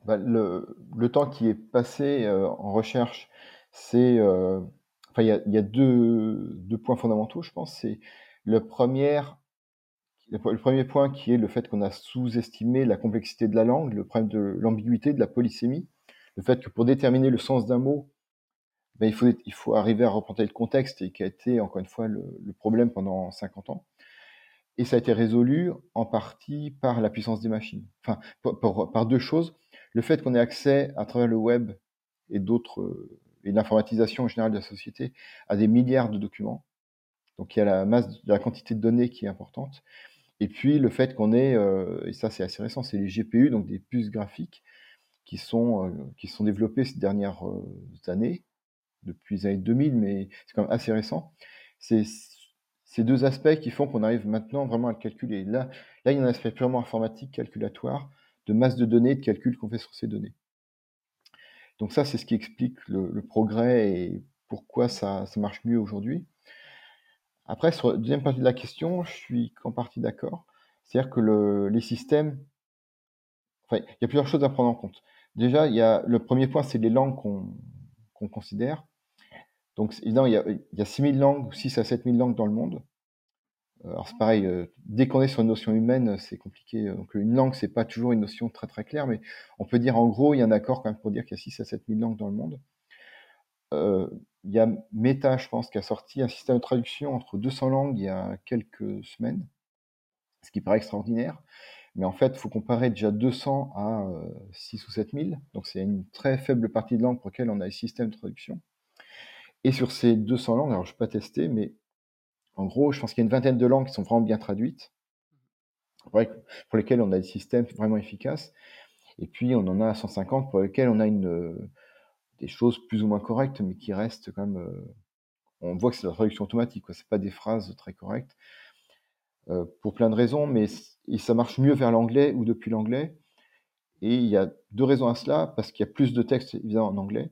Bah, le temps qui est passé, en recherche, c'est, enfin il y a 2 points fondamentaux je pense. C'est le première le premier point qui est le fait qu'on a sous-estimé la complexité de la langue, le problème de l'ambiguïté, de la polysémie, le fait que pour déterminer le sens d'un mot, ben, il, faut, arriver à représenter le contexte et qui a été, encore une fois, le, problème pendant 50 ans. Et ça a été résolu en partie par la puissance des machines. Enfin, par, deux choses. Le fait qu'on ait accès à travers le web et d'autres, et l'informatisation en général de la société, à des milliards de documents. Donc il y a la masse, la quantité de données qui est importante. Et puis le fait qu'on ait, euh, et ça c'est assez récent, c'est les GPU, donc des puces graphiques, qui sont, euh, qui sont développées ces dernières euh, années, depuis les années 2000, mais c'est quand même assez récent. C'est ces deux aspects qui font qu'on arrive maintenant vraiment à le calculer. Là, là, il y a un aspect purement informatique, calculatoire, de masse de données, de calcul qu'on fait sur ces données. Donc ça, c'est ce qui explique le, progrès et pourquoi ça, ça marche mieux aujourd'hui. Après, sur la deuxième partie de la question, je suis qu'en partie d'accord. C'est-à-dire que les systèmes, enfin, il y a plusieurs choses à prendre en compte. Déjà, il y a le premier point, c'est les langues qu'on considère. Donc, évidemment, il y, a, il y a 6000 langues, 6 à 7000 langues dans le monde. Euh, alors, c'est pareil, euh, dès qu'on est sur une notion humaine, c'est compliqué. Donc, une langue, c'est pas toujours une notion très très claire, mais on peut dire en gros, il y a un accord quand même pour dire qu'il y a 6 à 7000 langues dans le monde. Euh, il y a Meta, je pense, qui a sorti un système de traduction entre 200 langues il y a quelques semaines, ce qui paraît extraordinaire. Mais en fait, il faut comparer déjà 200 à 6 ou 7000. Donc, c'est une très faible partie de langue pour laquelle on a un système de traduction. Et sur ces 200 langues, alors je ne vais pas tester, mais en gros, je pense qu'il y a une vingtaine de langues qui sont vraiment bien traduites, pour lesquelles on a des systèmes vraiment efficaces. Et puis, on en a 150 pour lesquels on a une, des choses plus ou moins correctes, mais qui restent quand même. Euh, on voit que c'est la traduction automatique, ce n'est pas des phrases très correctes. Euh, pour plein de raisons, mais ça marche mieux vers l'anglais ou depuis l'anglais. Et il y a deux raisons à cela, parce qu'il y a plus de textes évidemment en anglais.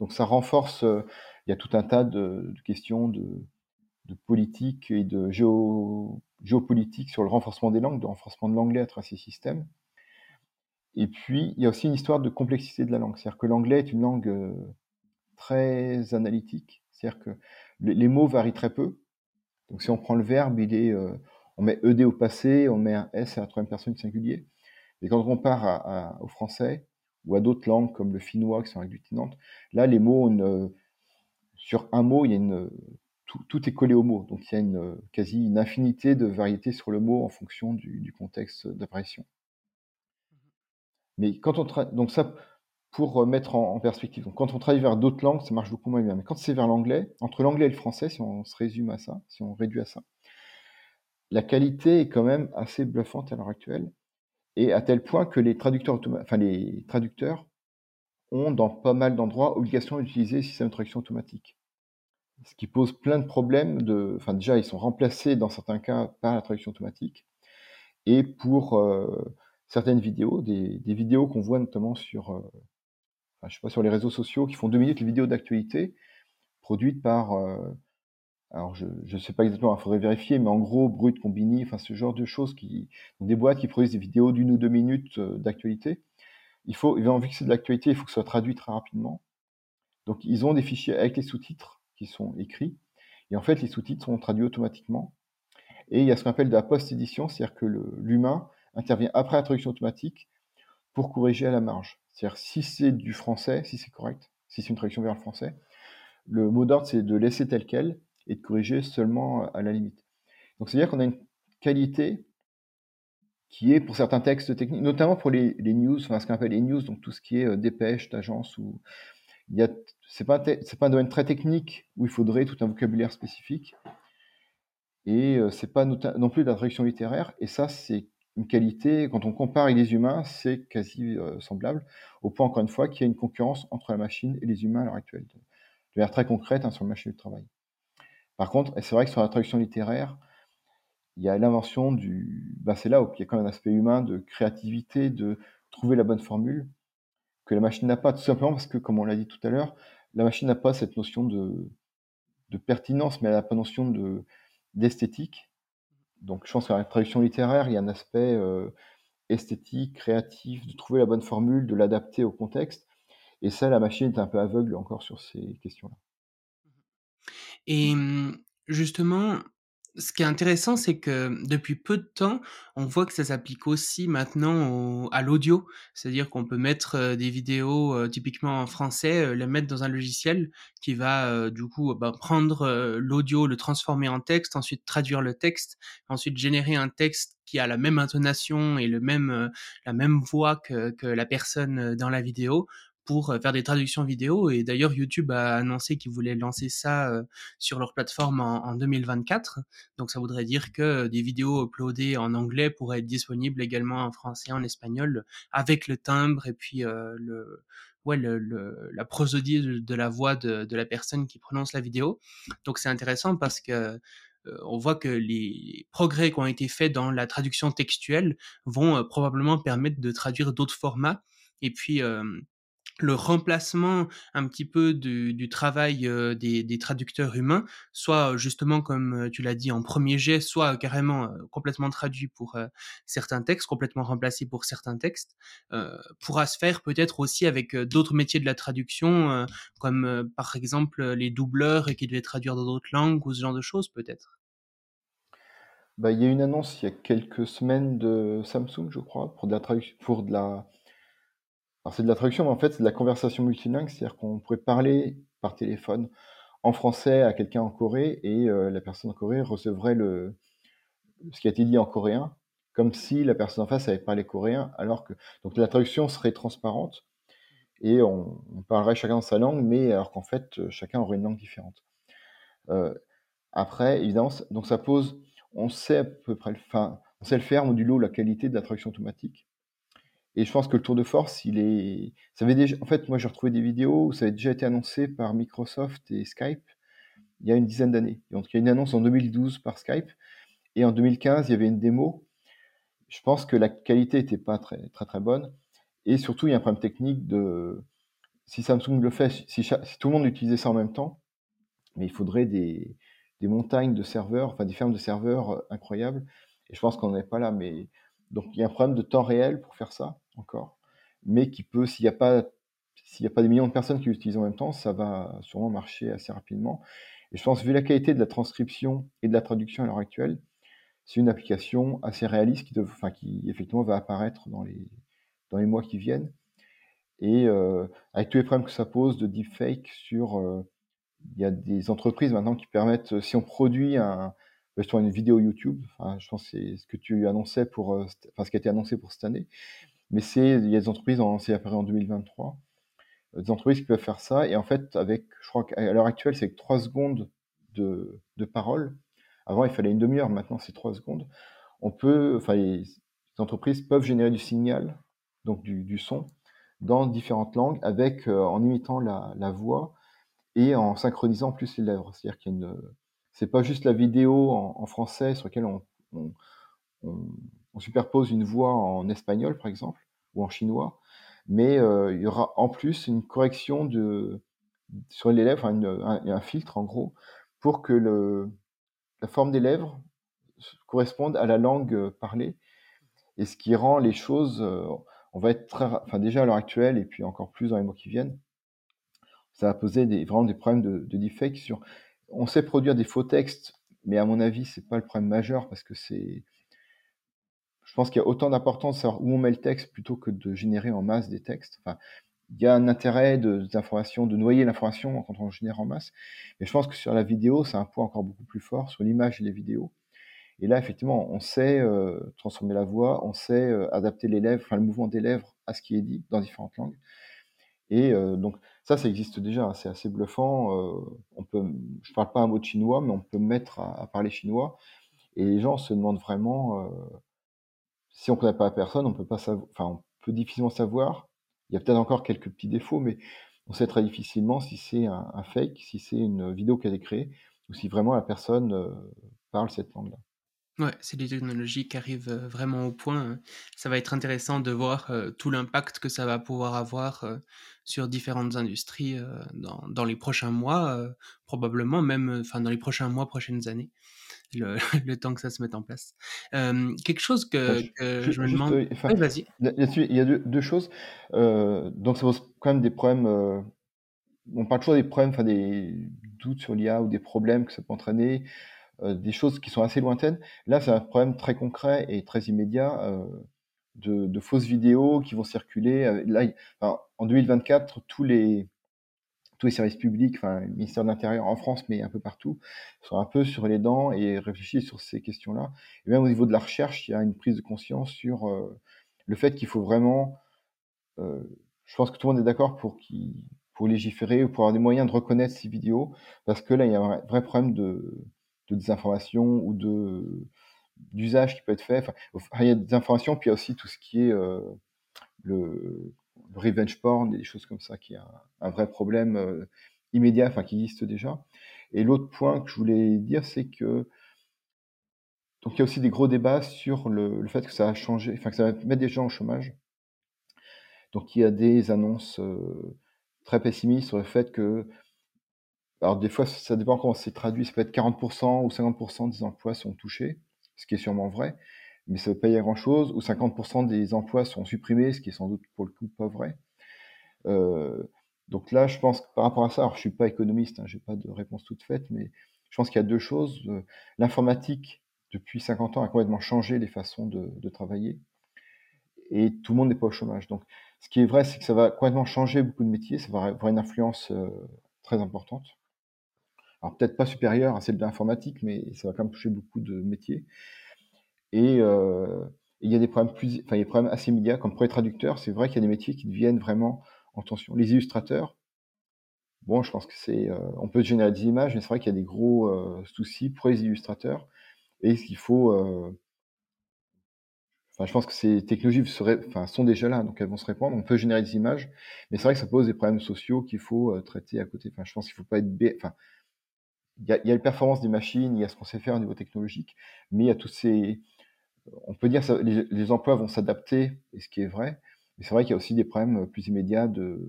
Donc ça renforce, euh, il y a tout un tas de, questions de, politique et de géopolitique sur le renforcement des langues, de renforcement de l'anglais à travers ces systèmes. Et puis, il y a aussi une histoire de complexité de la langue. C'est-à-dire que l'anglais est une langue euh, très analytique. C'est-à-dire que les mots varient très peu. Donc, si on prend le verbe, il est, euh, on met ed au passé, on met un s à la troisième personne singulier. Et quand on part au français ou à d'autres langues comme le finnois qui sont agglutinantes, là, les mots, sur un mot, il y a tout, est collé au mot. Donc, il y a quasi une infinité de variétés sur le mot en fonction du, du contexte d'apparition. Mais quand on donc ça pour mettre en, perspective. Quand on travaille vers d'autres langues, ça marche beaucoup moins bien. Mais quand c'est vers l'anglais, entre l'anglais et le français, si on se résume à ça, si on réduit à ça, la qualité est quand même assez bluffante à l'heure actuelle, et à tel point que les traducteurs, enfin les traducteurs ont dans pas mal d'endroits obligation d'utiliser le système de traduction automatique. Ce qui pose plein de problèmes enfin déjà ils sont remplacés dans certains cas par la traduction automatique, et pour euh, certaines vidéos, des, vidéos qu'on voit notamment sur, euh, sur les réseaux sociaux qui font deux minutes, les vidéos d'actualité produites par, euh, alors je ne sais pas exactement, il faudrait vérifier, mais en gros, Brut, Combini, enfin ce genre de choses, qui, des boîtes qui produisent des vidéos d'une ou deux minutes euh, d'actualité. Il faut, envie que c'est de l'actualité, il faut que ce soit traduit très rapidement. Donc ils ont des fichiers avec les sous-titres qui sont écrits, et en fait les sous-titres sont traduits automatiquement. Et il y a ce qu'on appelle de la post-édition, c'est-à-dire que l'humain intervient après la traduction automatique pour corriger à la marge. C'est-à-dire si c'est du français, si c'est correct, si c'est une traduction vers le français, le mot d'ordre c'est de laisser tel quel et de corriger seulement à la limite. Donc c'est-à-dire qu'on a une qualité qui est pour certains textes techniques, notamment pour les, news, enfin ce qu'on appelle les news, donc tout ce qui est euh, dépêche d'agence ou il y a c'est pas c'est pas un domaine très technique où il faudrait tout un vocabulaire spécifique et euh, c'est pas non plus de la traduction littéraire et ça c'est une qualité quand on compare avec les humains c'est quasi euh, semblable au point encore une fois qu'il y a une concurrence entre la machine et les humains à l'heure actuelle de, manière très concrète hein, sur le marché du travail. Par contre, c'est vrai que sur la traduction littéraire, il y a l'invention du. Bah, c'est là où il y a quand même un aspect humain de créativité, de trouver la bonne formule, que la machine n'a pas, tout simplement parce que, comme on l'a dit tout à l'heure, la machine n'a pas cette notion de, pertinence, mais elle n'a pas notion de, d'esthétique. Donc je pense qu'à la traduction littéraire, il y a un aspect euh, esthétique, créatif, de trouver la bonne formule, de l'adapter au contexte. Et ça, la machine est un peu aveugle encore sur ces questions-là. Et mmh, justement, ce qui est intéressant, c'est que depuis peu de temps, on voit que ça s'applique aussi maintenant à l'audio. C'est-à-dire qu'on peut mettre des vidéos typiquement en français, les mettre dans un logiciel qui va du coup bah, prendre l'audio, le transformer en texte, ensuite traduire le texte, ensuite générer un texte qui a la même intonation et le même, la même voix que, que la personne dans la vidéo pour euh, faire des traductions vidéo. Et d'ailleurs, YouTube a annoncé qu'ils voulaient lancer ça euh, sur leur plateforme en, 2024. Donc, ça voudrait dire que des vidéos uploadées en anglais pourraient être disponibles également en français, en espagnol, avec le timbre et puis euh, le, ouais, le, la prosodie de, la voix de, de, la personne qui prononce la vidéo. Donc, c'est intéressant parce que on voit que les progrès qui ont été faits dans la traduction textuelle vont probablement permettre de traduire d'autres formats. Et puis, le remplacement un petit peu du, travail euh, des, traducteurs humains, soit justement comme euh, tu l'as dit en premier jet, soit carrément euh, complètement traduit pour certains textes, complètement remplacé pour certains textes, pourra se faire peut-être aussi avec d'autres métiers de la traduction, comme par exemple les doubleurs qui devaient traduire dans d'autres langues ou ce genre de choses peut-être. Bah, il y a une annonce il y a quelques semaines de Samsung, je crois, pour de la, pour de la alors c'est de la traduction, mais en fait c'est de la conversation multilingue, c'est-à-dire qu'on pourrait parler par téléphone en français à quelqu'un en Corée et euh, la personne en Corée recevrait le, ce qui a été dit en coréen, comme si la personne en face avait parlé coréen, alors que donc la traduction serait transparente et on, parlerait chacun dans sa langue, mais alors qu'en fait chacun aurait une langue différente. Euh, après, évidemment, donc ça pose, on sait à peu près, enfin, on sait le faire modulo la qualité de la traduction automatique. Et je pense que le tour de force, il est. Ça avait déjà... En fait, moi, j'ai retrouvé des vidéos où ça avait déjà été annoncé par Microsoft et Skype il y a une dizaine d'années. Donc, il y a une annonce en 2012 par Skype. Et en 2015, il y avait une démo. Je pense que la qualité n'était pas très, très, très bonne. Et surtout, il y a un problème technique de. Si Samsung le fait, si, si tout le monde utilisait ça en même temps, mais il faudrait des, des montagnes de serveurs, enfin des fermes de serveurs euh, incroyables. Et je pense qu'on n'est pas là. Mais donc, il y a un problème de temps réel pour faire ça encore, mais qui peut, s'il n'y a pas s'il n'y a pas des millions de personnes qui l'utilisent en même temps, ça va sûrement marcher assez rapidement. Et je pense, vu la qualité de la transcription et de la traduction à l'heure actuelle, c'est une application assez réaliste qui, enfin, qui effectivement va apparaître dans les, dans les mois qui viennent. Et euh, avec tous les problèmes que ça pose de deepfake sur... Euh, il y a des entreprises maintenant qui permettent, si on produit un, une vidéo YouTube, je pense que c'est ce que tu annonçais pour, euh, enfin, ce qui a été annoncé pour cette année, mais c'est, il y a des entreprises, c'est apparu en 2023, euh, des entreprises qui peuvent faire ça, et en fait, avec, je crois qu'à l'heure actuelle, c'est avec 3 secondes de, de parole. Avant, il fallait une demi-heure, maintenant, c'est 3 secondes. On peut, enfin, les, entreprises peuvent générer du signal, donc du, du son, dans différentes langues, avec, euh, en imitant la, la, voix et en synchronisant plus les lèvres. C'est-à-dire qu'il y a une, c'est pas juste la vidéo en, français sur laquelle on, superpose une voix en espagnol, par exemple, ou en chinois, mais euh, il y aura en plus une correction de, sur les lèvres, un, filtre en gros, pour que la forme des lèvres corresponde à la langue parlée, et ce qui rend les choses, euh, on va être déjà à l'heure actuelle, et puis encore plus dans les mois qui viennent, ça va poser vraiment des problèmes de, de deepfake sur. On sait produire des faux textes, mais à mon avis, c'est pas le problème majeur parce que c'est je pense qu'il y a autant d'importance à savoir où on met le texte plutôt que de générer en masse des textes. Enfin, il y a un intérêt de, de noyer l'information quand on génère en masse. Mais je pense que sur la vidéo, c'est un point encore beaucoup plus fort, sur l'image et les vidéos. Et là, effectivement, on sait euh, transformer la voix, on sait euh, adapter les lèvres, enfin le mouvement des lèvres à ce qui est dit dans différentes langues. Et euh, donc ça, ça existe déjà, hein, c'est assez bluffant. on peut, je parle pas un mot de chinois, mais on peut mettre à, parler chinois. Et les gens se demandent vraiment, si on connaît pas la personne, on peut pas enfin on peut difficilement savoir. Il y a peut-être encore quelques petits défauts, mais on sait très difficilement si c'est un, fake, si c'est une vidéo qui a créée, ou si vraiment la personne parle cette langue-là. Ouais, c'est des technologies qui arrivent, euh, vraiment au point, hein. Ça va être intéressant de voir, euh, tout l'impact que ça va pouvoir avoir, euh, sur différentes industries, dans dans les prochains mois, probablement même, enfin dans les prochains mois, prochaines années, le [LAUGHS] le temps que ça se mette en place. quelque chose que je me demande Oui, vas-y. là-dessus, il y a deux choses. donc ça pose quand même des problèmes, on parle toujours des problèmes, enfin des doutes sur l'IA ou des problèmes que ça peut entraîner. Euh, des choses qui sont assez lointaines. Là, c'est un problème très concret et très immédiat euh, de, fausses vidéos qui vont circuler. Là, en 2024, tous les, tous les services publics, enfin, le ministère de l'Intérieur en France, mais un peu partout, sont un peu sur les dents et réfléchissent sur ces questions-là. Et même au niveau de la recherche, il y a une prise de conscience sur euh, le fait qu'il faut vraiment. je pense que tout le monde est d'accord pour, pour légiférer ou pour avoir des moyens de reconnaître ces vidéos, parce que là, il y a un vrai problème de, de désinformation ou de d'usage qui peut être fait. il y a des informations, puis il y a aussi tout ce qui est euh, le, revenge porn, des choses comme ça, qui est un, vrai problème euh, immédiat, enfin qui existe déjà. Et l'autre point que je voulais dire, c'est que donc il y a aussi des gros débats sur le, fait que ça a changé, enfin que ça va mettre des gens au chômage. Donc il y a des annonces euh, très pessimistes sur le fait que alors des fois, ça dépend comment c'est traduit. Ça peut être 40% ou 50% des emplois sont touchés, ce qui est sûrement vrai, mais ça ne veut pas dire grand-chose. Ou 50% des emplois sont supprimés, ce qui est sans doute pour le coup pas vrai. Euh, donc là, je pense que par rapport à ça, alors je suis pas économiste, hein, je n'ai pas de réponse toute faite, mais je pense qu'il y a deux choses. Euh, l'informatique, depuis 50 ans, a complètement changé les façons de, travailler, et tout le monde n'est pas au chômage. Donc, ce qui est vrai, c'est que ça va complètement changer beaucoup de métiers, ça va avoir une influence euh, très importante alors peut-être pas supérieure à celle de l'informatique, mais ça va quand même toucher beaucoup de métiers. Et euh, il y a des problèmes plus, enfin, il y a des problèmes assez immédiats, comme pour les traducteurs, c'est vrai qu'il y a des métiers qui deviennent vraiment en tension. Les illustrateurs, bon, je pense que c'est, euh, on peut générer des images, mais c'est vrai qu'il y a des gros euh, soucis pour les illustrateurs. Et qu'il faut, enfin, je pense que ces technologies seraient, enfin, sont déjà là, donc elles vont se répandre. On peut générer des images, mais c'est vrai que ça pose des problèmes sociaux qu'il faut traiter à côté. Enfin, je pense qu'il faut pas être, enfin, il y a, il y a la performance des machines, il y a ce qu'on sait faire au niveau technologique, mais il y a tous ces, on peut dire que les, les, emplois vont s'adapter, et ce qui est vrai, mais c'est vrai qu'il y a aussi des problèmes plus immédiats de,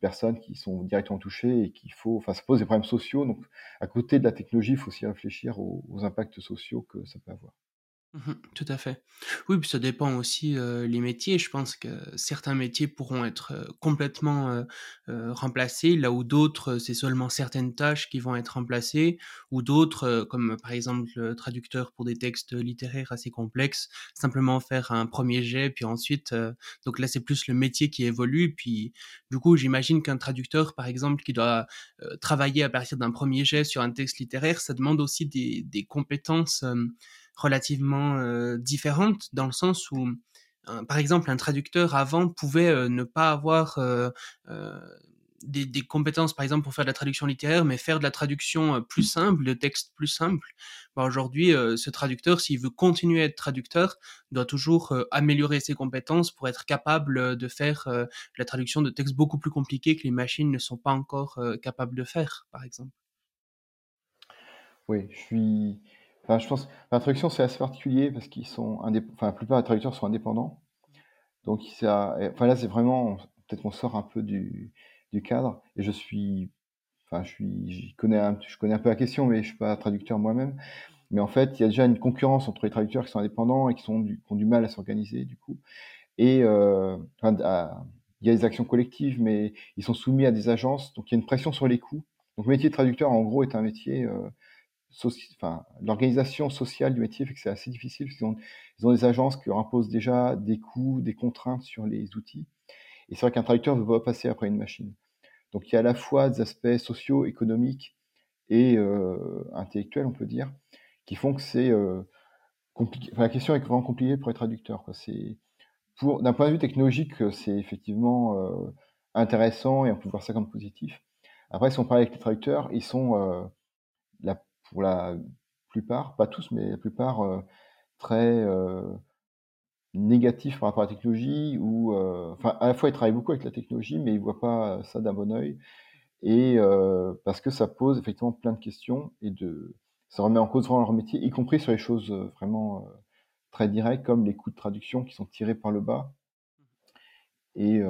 personnes qui sont directement touchées et qu'il faut, enfin, ça pose des problèmes sociaux. Donc, à côté de la technologie, il faut aussi réfléchir aux impacts sociaux que ça peut avoir. Mmh tout à fait. Oui, puis ça dépend aussi, euh, les métiers. Je pense que certains métiers pourront être, complètement, euh, remplacés, là où d'autres, c'est seulement certaines tâches qui vont être remplacées ou d'autres, comme par exemple le traducteur pour des textes littéraires assez complexes, simplement faire un premier jet puis ensuite, donc là, c'est plus le métier qui évolue puis du coup, j'imagine qu'un traducteur, par exemple, qui doit, travailler à partir d'un premier jet sur un texte littéraire, ça demande aussi des des compétences, relativement euh, différentes dans le sens où par exemple, un traducteur avant pouvait euh, ne pas avoir euh, des, des, compétences, par exemple, pour faire de la traduction littéraire, mais faire de la traduction plus simple, de texte plus simple. Bah, Aujourd'hui, ce traducteur, s'il veut continuer à être traducteur, doit toujours améliorer ses compétences pour être capable de faire la traduction de textes beaucoup plus compliqués que les machines ne sont pas encore capables de faire, par exemple. Oui, je suis, Enfin, je pense, la traduction, c'est assez particulier parce qu'ils sont enfin, la plupart des traducteurs sont indépendants. Donc, ça, enfin, là, c'est vraiment, peut-être qu'on sort un peu du, cadre. Et je suis, enfin, je suis, connais un, je connais un peu la question, mais je suis pas traducteur moi-même. Mais en fait, il y a déjà une concurrence entre les traducteurs qui sont indépendants et qui, sont qui ont du mal à s'organiser, du coup. Et, euh, enfin, il y a des actions collectives, mais ils sont soumis à des agences, donc il y a une pression sur les coûts. Donc, le métier de traducteur, en gros, est un métier, euh, l'organisation sociale du métier fait que c'est assez difficile parce qu'ils ont, ils ont des agences qui leur imposent déjà des coûts, des contraintes sur les outils. Et c'est vrai qu'un traducteur ne veut pas passer après une machine. Donc il y a à la fois des aspects sociaux, économiques et euh, intellectuels, on peut dire, qui font que c'est compliqué. Enfin, la question est vraiment compliquée pour les traducteurs. C'est pour d'un point de vue technologique, c'est effectivement intéressant et on peut voir ça comme positif. Après, si on parle avec les traducteurs, ils sont la, pour la plupart, pas tous, mais la plupart très négatifs par rapport à la technologie ou enfin à la fois ils travaillent beaucoup avec la technologie mais ils voient pas ça d'un bon oeil et parce que ça pose effectivement plein de questions et de ça remet en cause vraiment leur métier, y compris sur les choses vraiment très directes comme les coûts de traduction qui sont tirés par le bas. Et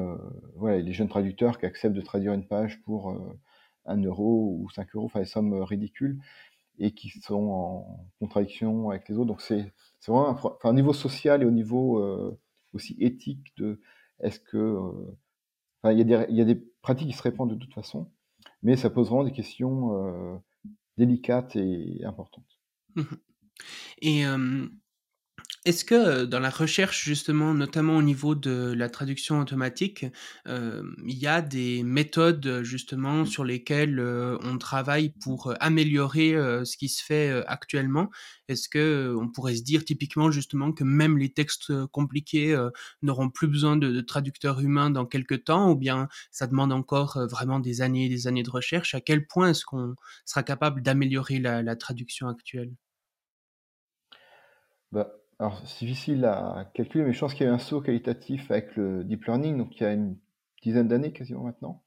voilà, les jeunes traducteurs qui acceptent de traduire une page pour 1 euro ou 5 euros, enfin des sommes ridicules, et qui sont en contradiction avec les autres. Donc c'est vraiment un, au niveau social et au niveau aussi éthique de est-ce que enfin, il y, a des, il y a des pratiques qui se répandent de toute façon, mais ça pose vraiment des questions délicate et importante. Mmh [LAUGHS] et est-ce que, dans la recherche justement, notamment au niveau de la traduction automatique, il y a des méthodes justement sur lesquelles, on travaille pour, améliorer, ce qui se fait, actuellement? Est-ce qu'on pourrait se dire typiquement justement que même les textes, compliqués, n'auront plus besoin de de traducteurs humains dans quelque temps? Ou bien ça demande encore, vraiment des années et des années de recherche? À quel point est-ce qu'on sera capable d'améliorer la la traduction actuelle? Bah alors, c'est difficile à calculer, mais je pense qu'il y a eu un saut qualitatif avec le deep learning, donc il y a une dizaine d'années quasiment maintenant.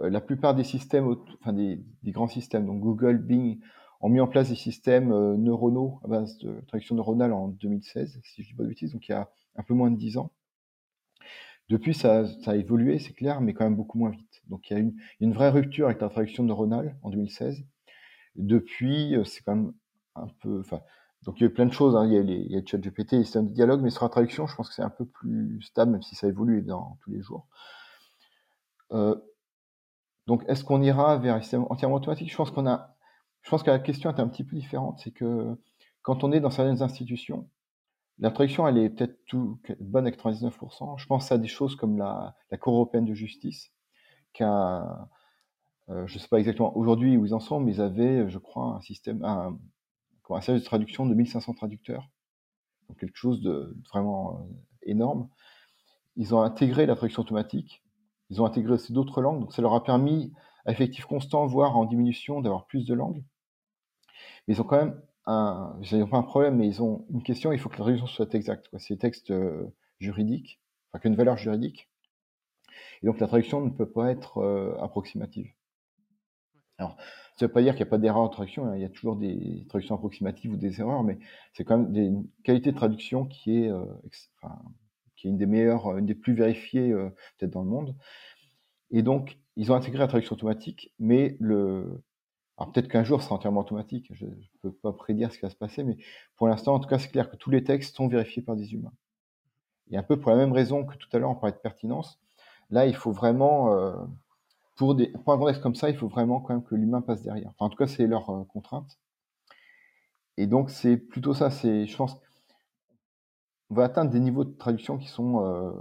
Euh, la plupart des systèmes, enfin des, grands systèmes, donc Google, Bing, ont mis en place des systèmes euh, neuronaux à base de traduction neuronale en 2016, si je dis pas de bêtises, donc il y a un peu moins de 10 ans. Depuis, ça, a évolué, c'est clair, mais quand même beaucoup moins vite. Donc il y a une, une vraie rupture avec la traduction neuronale en 2016. Depuis, euh, c'est quand même un peu, enfin, donc il y a eu plein de choses, hein. il y a, les, il y a ChatGPT, systèmes de dialogue, mais sur la traduction, je pense que c'est un peu plus stable, même si ça évolue dans tous les jours. Euh, donc est-ce qu'on ira vers un système entièrement automatique? Je pense qu'on a, je pense que la question est un petit peu différente, c'est que quand on est dans certaines institutions, la traduction, elle est peut-être tout bonne avec 99%. Je pense à des choses comme la, la Cour européenne de justice, qui a, euh, je ne sais pas exactement aujourd'hui où ils en sont, mais ils avaient, je crois, un système, un, un service de traduction de 1500 traducteurs, donc quelque chose de vraiment euh, énorme. Ils ont intégré la traduction automatique, ils ont intégré aussi d'autres langues, donc ça leur a permis, à effectif constant, voire en diminution, d'avoir plus de langues. Mais ils ont quand même un, pas un problème, mais ils ont une question, il faut que la traduction soit exacte. C'est des textes euh, juridiques, enfin, qu'une valeur juridique. Et donc la traduction ne peut pas être euh, approximative. Alors, ça ne veut pas dire qu'il n'y a pas d'erreur en traduction, hein. il y a toujours des traductions approximatives ou des erreurs, mais c'est quand même une qualité de traduction qui est, euh, une des meilleures, une des plus vérifiées euh, peut-être dans le monde. Et donc, ils ont intégré la traduction automatique, mais le... Alors peut-être qu'un jour, ce sera entièrement automatique, je ne peux pas prédire ce qui va se passer, mais pour l'instant, en tout cas, c'est clair que tous les textes sont vérifiés par des humains. Et un peu pour la même raison que tout à l'heure, on parlait de pertinence, là, il faut vraiment... Euh, pour, des, un contexte comme ça, il faut vraiment quand même que l'humain passe derrière. En tout cas, c'est leur euh, contrainte. Et donc, c'est plutôt ça. C'est, je pense, on va atteindre des niveaux de traduction qui sont, euh,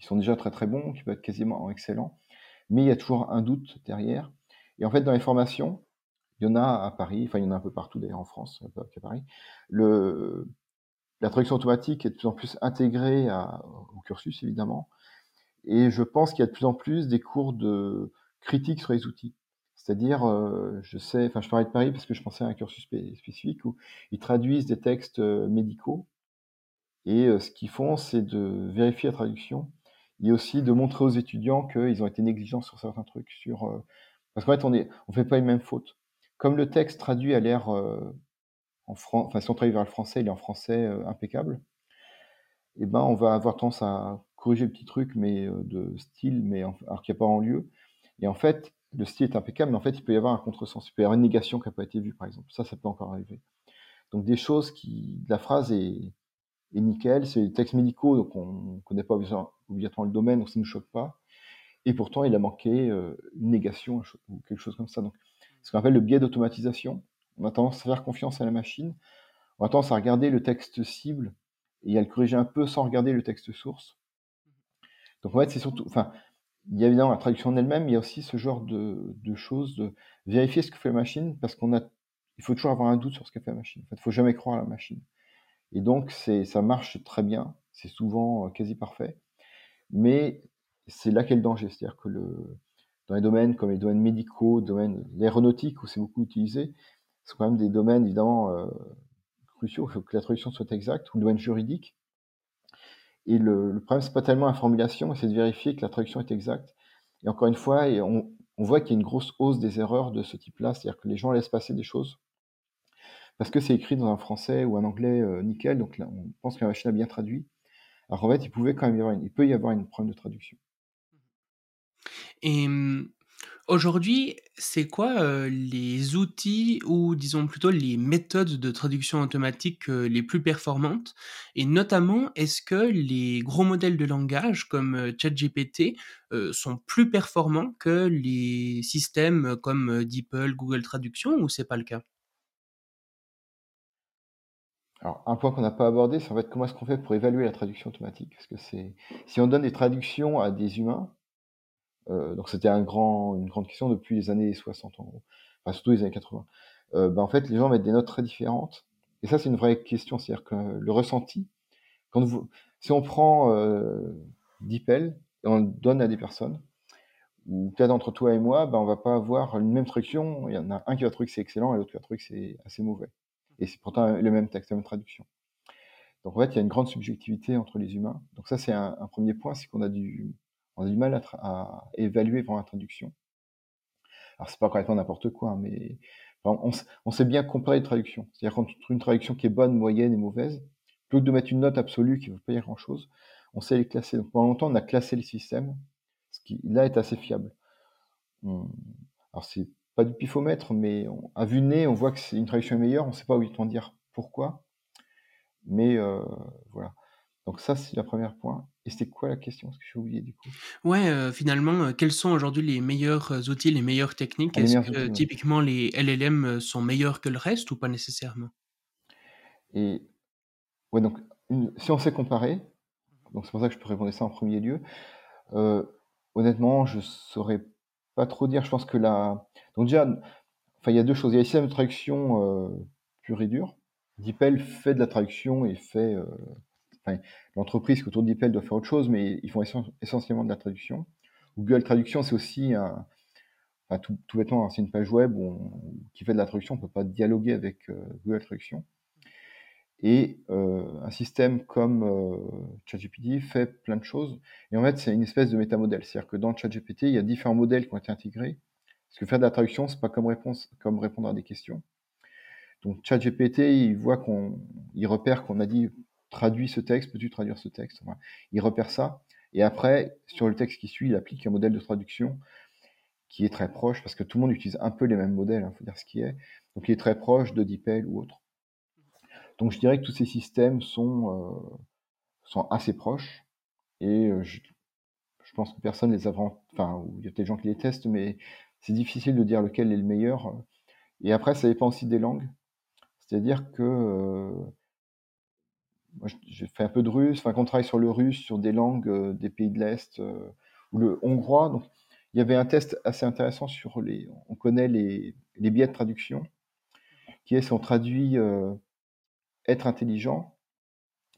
qui sont déjà très très bons, qui peuvent être quasiment excellents. Mais il y a toujours un doute derrière. Et en fait, dans les formations, il y en a à Paris, enfin, il y en a un peu partout d'ailleurs en France, pas qu'à Paris. La traduction automatique est de plus en plus intégrée à, au cursus, évidemment. Et je pense qu'il y a de plus en plus des cours de critique sur les outils. C'est-à-dire, euh, je sais, enfin, je parlais de Paris parce que je pensais à un cursus spécifique où ils traduisent des textes euh, médicaux et euh, ce qu'ils font, c'est de vérifier la traduction et aussi de montrer aux étudiants qu'ils ont été négligents sur certains trucs, sur parce qu'en fait, on est, on fait pas les mêmes fautes. Comme le texte traduit a l'air en français, enfin, si on traduit vers le français, il est en français impeccable. Eh ben, on va avoir tendance à corriger le petit truc, mais euh, de style, mais alors qu'il n'y a pas en lieu. Et en fait, le style est impeccable, mais en fait, il peut y avoir un contresens. Il peut y avoir une négation qui n'a pas été vue, par exemple. Ça, ça peut encore arriver. Donc, des choses qui. La phrase est, est nickel, c'est des textes médicaux, donc on ne connaît pas obligatoirement le domaine, donc ça ne nous choque pas. Et pourtant, il a manqué euh, une négation ou quelque chose comme ça. Donc, ce qu'on appelle le biais d'automatisation. On a tendance à faire confiance à la machine. On a tendance à regarder le texte cible et à le corriger un peu sans regarder le texte source. Donc en fait, c'est surtout, enfin, il y a évidemment la traduction en elle-même, il y a aussi ce genre de, choses, de vérifier ce que fait la machine, parce qu'on a il faut toujours avoir un doute sur ce qu'a fait la machine. En fait, il faut jamais croire à la machine. Et donc, ça marche très bien. C'est souvent euh, quasi parfait. Mais c'est là qu'est le danger. C'est-à-dire que dans les domaines comme les domaines médicaux, domaines, l'aéronautique où c'est beaucoup utilisé, c'est quand même des domaines évidemment euh, cruciaux. Il faut que la traduction soit exacte, ou le domaine juridique. Et le, le problème, c'est pas tellement la formulation, c'est de vérifier que la traduction est exacte. Et encore une fois, on, voit qu'il y a une grosse hausse des erreurs de ce type-là, c'est-à-dire que les gens laissent passer des choses parce que c'est écrit dans un français ou un anglais euh, nickel, donc là, on pense que la machine a bien traduit. Alors en fait, il pouvait quand même y avoir une, il peut y avoir une problème de traduction. Et aujourd'hui, c'est quoi les outils ou disons plutôt les méthodes de traduction automatique les plus performantes? Et notamment, est-ce que les gros modèles de langage comme ChatGPT sont plus performants que les systèmes comme DeepL, Google Traduction ou c'est pas le cas? Alors, un point qu'on n'a pas abordé, c'est en fait comment est-ce qu'on fait pour évaluer la traduction automatique? Parce que si on donne des traductions à des humains, donc c'était une grande question depuis les années 60 en gros, enfin surtout les années 80. Euh, ben en fait, les gens mettent des notes très différentes. Et ça, c'est une vraie question, c'est-à-dire que le ressenti, quand si on prend euh, DeepL et on le donne à des personnes, ou peut-être entre toi et moi, ben on va pas avoir une même traduction. Il y en a un qui va trouver que c'est excellent et l'autre qui va trouver que c'est assez mauvais. Et c'est pourtant le même texte, la même traduction. Donc en fait, il y a une grande subjectivité entre les humains. Donc ça, c'est un, un premier point, c'est qu'on a du, on a du mal à, évaluer pendant la traduction. Alors c'est pas complètement n'importe quoi, hein, mais on, sait bien comparer les traductions. C'est-à-dire trouve une traduction qui est bonne, moyenne et mauvaise, plutôt que de mettre une note absolue qui ne veut pas dire grand-chose, on sait les classer. Donc pendant longtemps, on a classé les systèmes, ce qui là est assez fiable. On... Alors c'est pas du pifomètre, mais à vue de nez, on voit que c'est une traduction meilleure. On ne sait pas obligatoirement dire pourquoi, mais euh, voilà. Donc ça, c'est le premier point. Et c'était quoi la question? Parce que j'ai oublié du coup. Ouais, euh, finalement, euh, quels sont aujourd'hui les meilleurs euh, outils, les meilleures techniques? Ah, Est-ce que outils, ouais. typiquement les LLM sont meilleurs que le reste ou pas nécessairement? Et ouais, donc une- si on sait comparer, donc c'est pour ça que je peux répondre ça en premier lieu. Euh, honnêtement, je saurais pas trop dire. Je pense que la donc déjà, enfin il y a deux choses. Il y a systèmes de traduction euh, pur et dur. DeepL fait de la traduction et fait l'entreprise qui autour DeepL doit faire autre chose, mais ils font essen- essentiellement de la traduction. Google Traduction, c'est aussi un, tout, bêtement, hein, c'est une page web qui fait de la traduction. On peut pas dialoguer avec euh, Google Traduction. Et euh, un système comme euh, ChatGPT fait plein de choses. Et en fait, c'est une espèce de métamodèle. C'est-à-dire que dans ChatGPT, il y a différents modèles qui ont été intégrés. Parce que faire de la traduction, c'est pas comme, comme répondre à des questions. Donc ChatGPT, il voit qu'on, il repère qu'on a dit traduis ce texte, peux-tu traduire ce texte? Il repère ça. Et après, sur le texte qui suit, il applique un modèle de traduction qui est très proche, parce que tout le monde utilise un peu les mêmes modèles, il hein, faut dire ce qui est. Donc il est très proche de DeepL ou autre. Donc je dirais que tous ces systèmes sont, euh, assez proches. Et euh, je, je, pense que personne les a vraiment... Enfin, il y a peut-être des gens qui les testent, mais c'est difficile de dire lequel est le meilleur. Et après, ça dépend aussi des langues. C'est-à-dire que euh, moi, j'ai fait un peu de russe, enfin, qu'on travaille sur le russe, sur des langues euh, des pays de l'Est, euh, ou le hongrois. Donc, il y avait un test assez intéressant sur les. On connaît les, les biais de traduction, qui est si on traduit euh, être intelligent,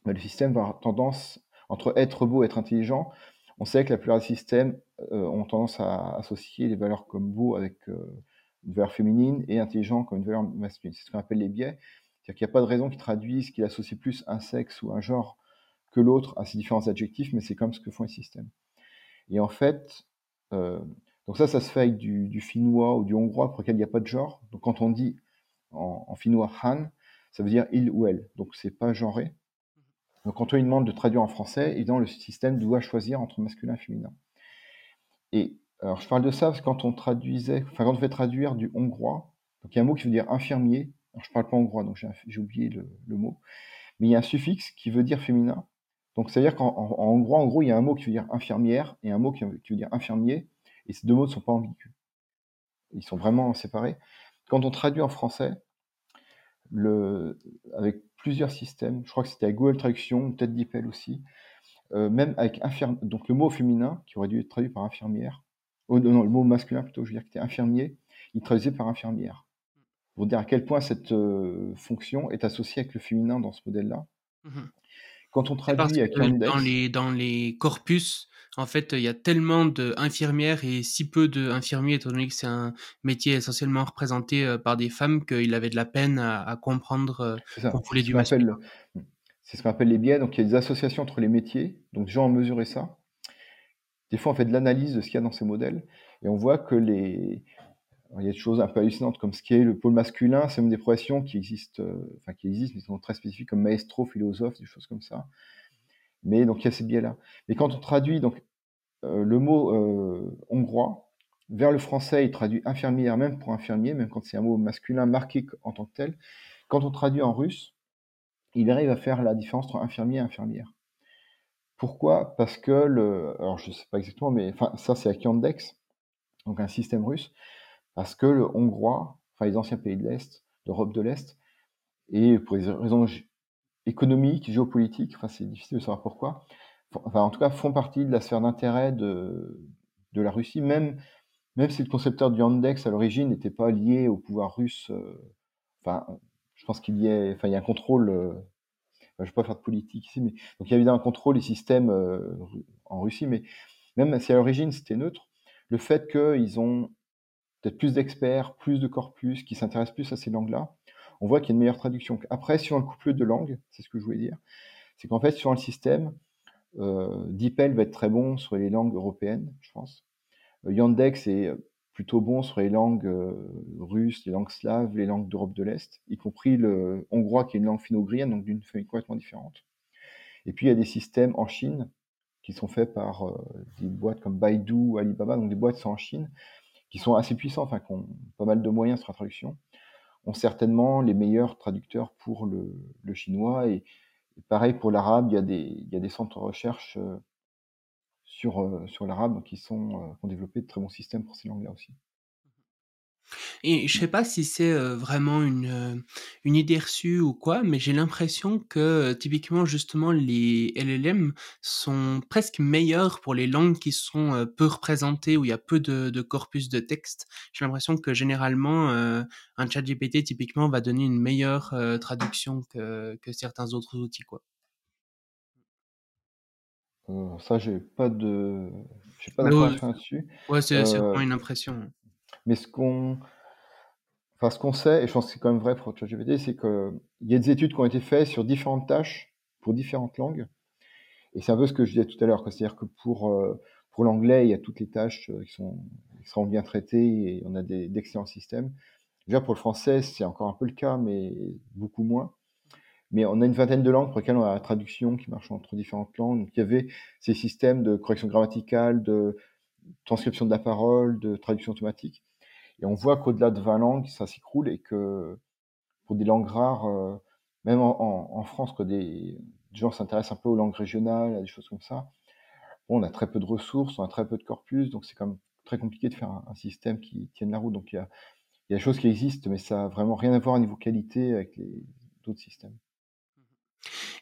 ben, le système va avoir tendance, entre être beau et être intelligent, on sait que la plupart des systèmes ont tendance à associer les valeurs comme beau avec une valeur féminine et intelligent comme une valeur masculine. C'est ce qu'on appelle les biais. C'est-à-dire qu'il n'y a pas de raison qui traduisent, qu'il associe plus un sexe ou un genre que l'autre à ces différents adjectifs, mais c'est comme ce que font les systèmes. Et en fait, euh, donc ça, ça se fait avec du, finnois ou du hongrois pour lequel il n'y a pas de genre. Donc quand on dit en, en finnois han, ça veut dire il ou elle. Donc c'est pas genré. Donc quand on lui demande de traduire en français, évidemment le système doit choisir entre masculin et féminin. Et alors je parle de ça parce que quand on traduisait, enfin quand on fait traduire du hongrois, donc il y a un mot qui veut dire infirmier. Alors je parle pas hongrois, donc j'ai oublié le, mot. Mais il y a un suffixe qui veut dire féminin. Donc ça veut dire qu'en en, en hongrois, en gros, il y a un mot qui veut dire infirmière et un mot qui veut, dire infirmier. Et ces deux mots ne sont pas ambigus. Ils sont vraiment séparés. Quand on traduit en français, avec plusieurs systèmes, je crois que c'était avec Google Traduction, peut-être DeepL aussi, euh, même avec infirme, donc le mot féminin, qui aurait dû être traduit par infirmière, oh, non, le mot masculin plutôt, je veux dire, qui était infirmier, il traduisait par infirmière. Pour dire à quel point cette fonction est associée avec le féminin dans ce modèle-là. Mmh Quand on traduit avec Yandex, dans les dans les corpus, en fait, il y a tellement d'infirmières et si peu d'infirmiers, étant donné que c'est un métier essentiellement représenté, heu, par des femmes, qu'il avait de la peine à à comprendre, ça, qu'on voulait du qu'on appelle, masculin. c'est ce qu'on appelle les biais. Donc, il y a des associations entre les métiers. Donc, gens ont mesuré ça. Des fois, on fait de l'analyse de ce qu'il y a dans ces modèles et on voit que les, il y a des choses un peu hallucinantes comme ce qui est le pôle masculin, c'est même des professions qui existent, euh, enfin qui existent, mais qui sont très spécifiques comme maestro, philosophe, des choses comme ça. Mais donc il y a ces biais-là. Mais quand on traduit donc euh, le mot euh, hongrois vers le français, il traduit infirmière, même pour infirmier, même quand c'est un mot masculin marqué en tant que tel. Quand on traduit en russe, il arrive à faire la différence entre infirmier et infirmière. Pourquoi? Parce que alors je sais pas exactement, mais ça c'est à Yandex, donc un système russe parce que le hongrois, enfin les anciens pays de l'Est, d'Europe de l'Est, et pour des raisons économiques, géopolitiques, enfin c'est difficile de savoir pourquoi, enfin en tout cas font partie de la sphère d'intérêt de, la Russie, même, même si le concepteur du Yandex à l'origine n'était pas lié au pouvoir russe, euh, enfin je pense qu'il y a, enfin y a un contrôle, euh, je ne vais pas faire de politique ici, mais donc il y a évidemment un contrôle des systèmes euh, en Russie, mais même si à l'origine c'était neutre, le fait qu'ils ont peut-être plus d'experts, plus de corpus qui s'intéressent plus à ces langues-là, on voit qu'il y a une meilleure traduction. Après, sur le couple de langues, c'est ce que je voulais dire, c'est qu'en fait, sur le système, euh, DeepL va être très bon sur les langues européennes, je pense. Euh, Yandex est plutôt bon sur les langues euh, russes, les langues slaves, les langues d'Europe de l'Est, y compris le hongrois qui est une langue finno-ugrienne, donc d'une famille complètement différente. Et puis il y a des systèmes en Chine qui sont faits par euh, des boîtes comme Baidu ou Alibaba, donc des boîtes sont en Chine, qui sont assez puissants, enfin qui ont pas mal de moyens sur la traduction, ont certainement les meilleurs traducteurs pour le, chinois. Et, pareil pour l'arabe, il, y a des, centres de recherche euh, sur, euh, sur l'arabe qui, sont, euh, qui ont développé de très bons systèmes pour ces langues-là aussi. Et je sais pas si c'est, heu, vraiment une, heu, une idée reçue ou quoi, mais j'ai l'impression que, heu, typiquement justement les LLM sont presque meilleurs pour les langues qui sont, peu représentées, où il y a peu de de corpus de texte. J'ai l'impression que généralement, un ChatGPT typiquement va donner une meilleure, traduction que que certains autres outils, quoi. Ça j'ai pas de j'ai pas d'informations là-dessus. ouais, c'est vraiment une impression. Mais ce qu'on enfin ce sait, et je pense que c'est quand même vrai pour ChatGPT, c'est qu'il y a des études qui ont été faites sur différentes tâches pour différentes langues. Et c'est un peu ce que je disais tout à l'heure, c'est-à-dire que pour, euh, pour l'anglais, il y a toutes les tâches euh, qui sont extrêmement bien traitées et on a d'excellents systèmes. Déjà pour le français, c'est encore un peu le cas, mais beaucoup moins. Mais on a une vingtaine de langues pour lesquelles on a la traduction qui marche entre différentes langues. Donc il y avait ces systèmes de correction grammaticale, de transcription de la parole, de traduction automatique. Et on voit qu'au-delà de 20 langues, ça s'écroule et que pour des langues rares, euh, même en, France, que des, gens s'intéressent un peu aux langues régionales, à des choses comme ça, on a très peu de ressources, on a très peu de corpus, donc c'est quand même très compliqué de faire un, système qui tienne la route. Donc il y a, il y a des choses qui existent, mais ça n'a vraiment rien à voir au niveau qualité avec les d'autres systèmes.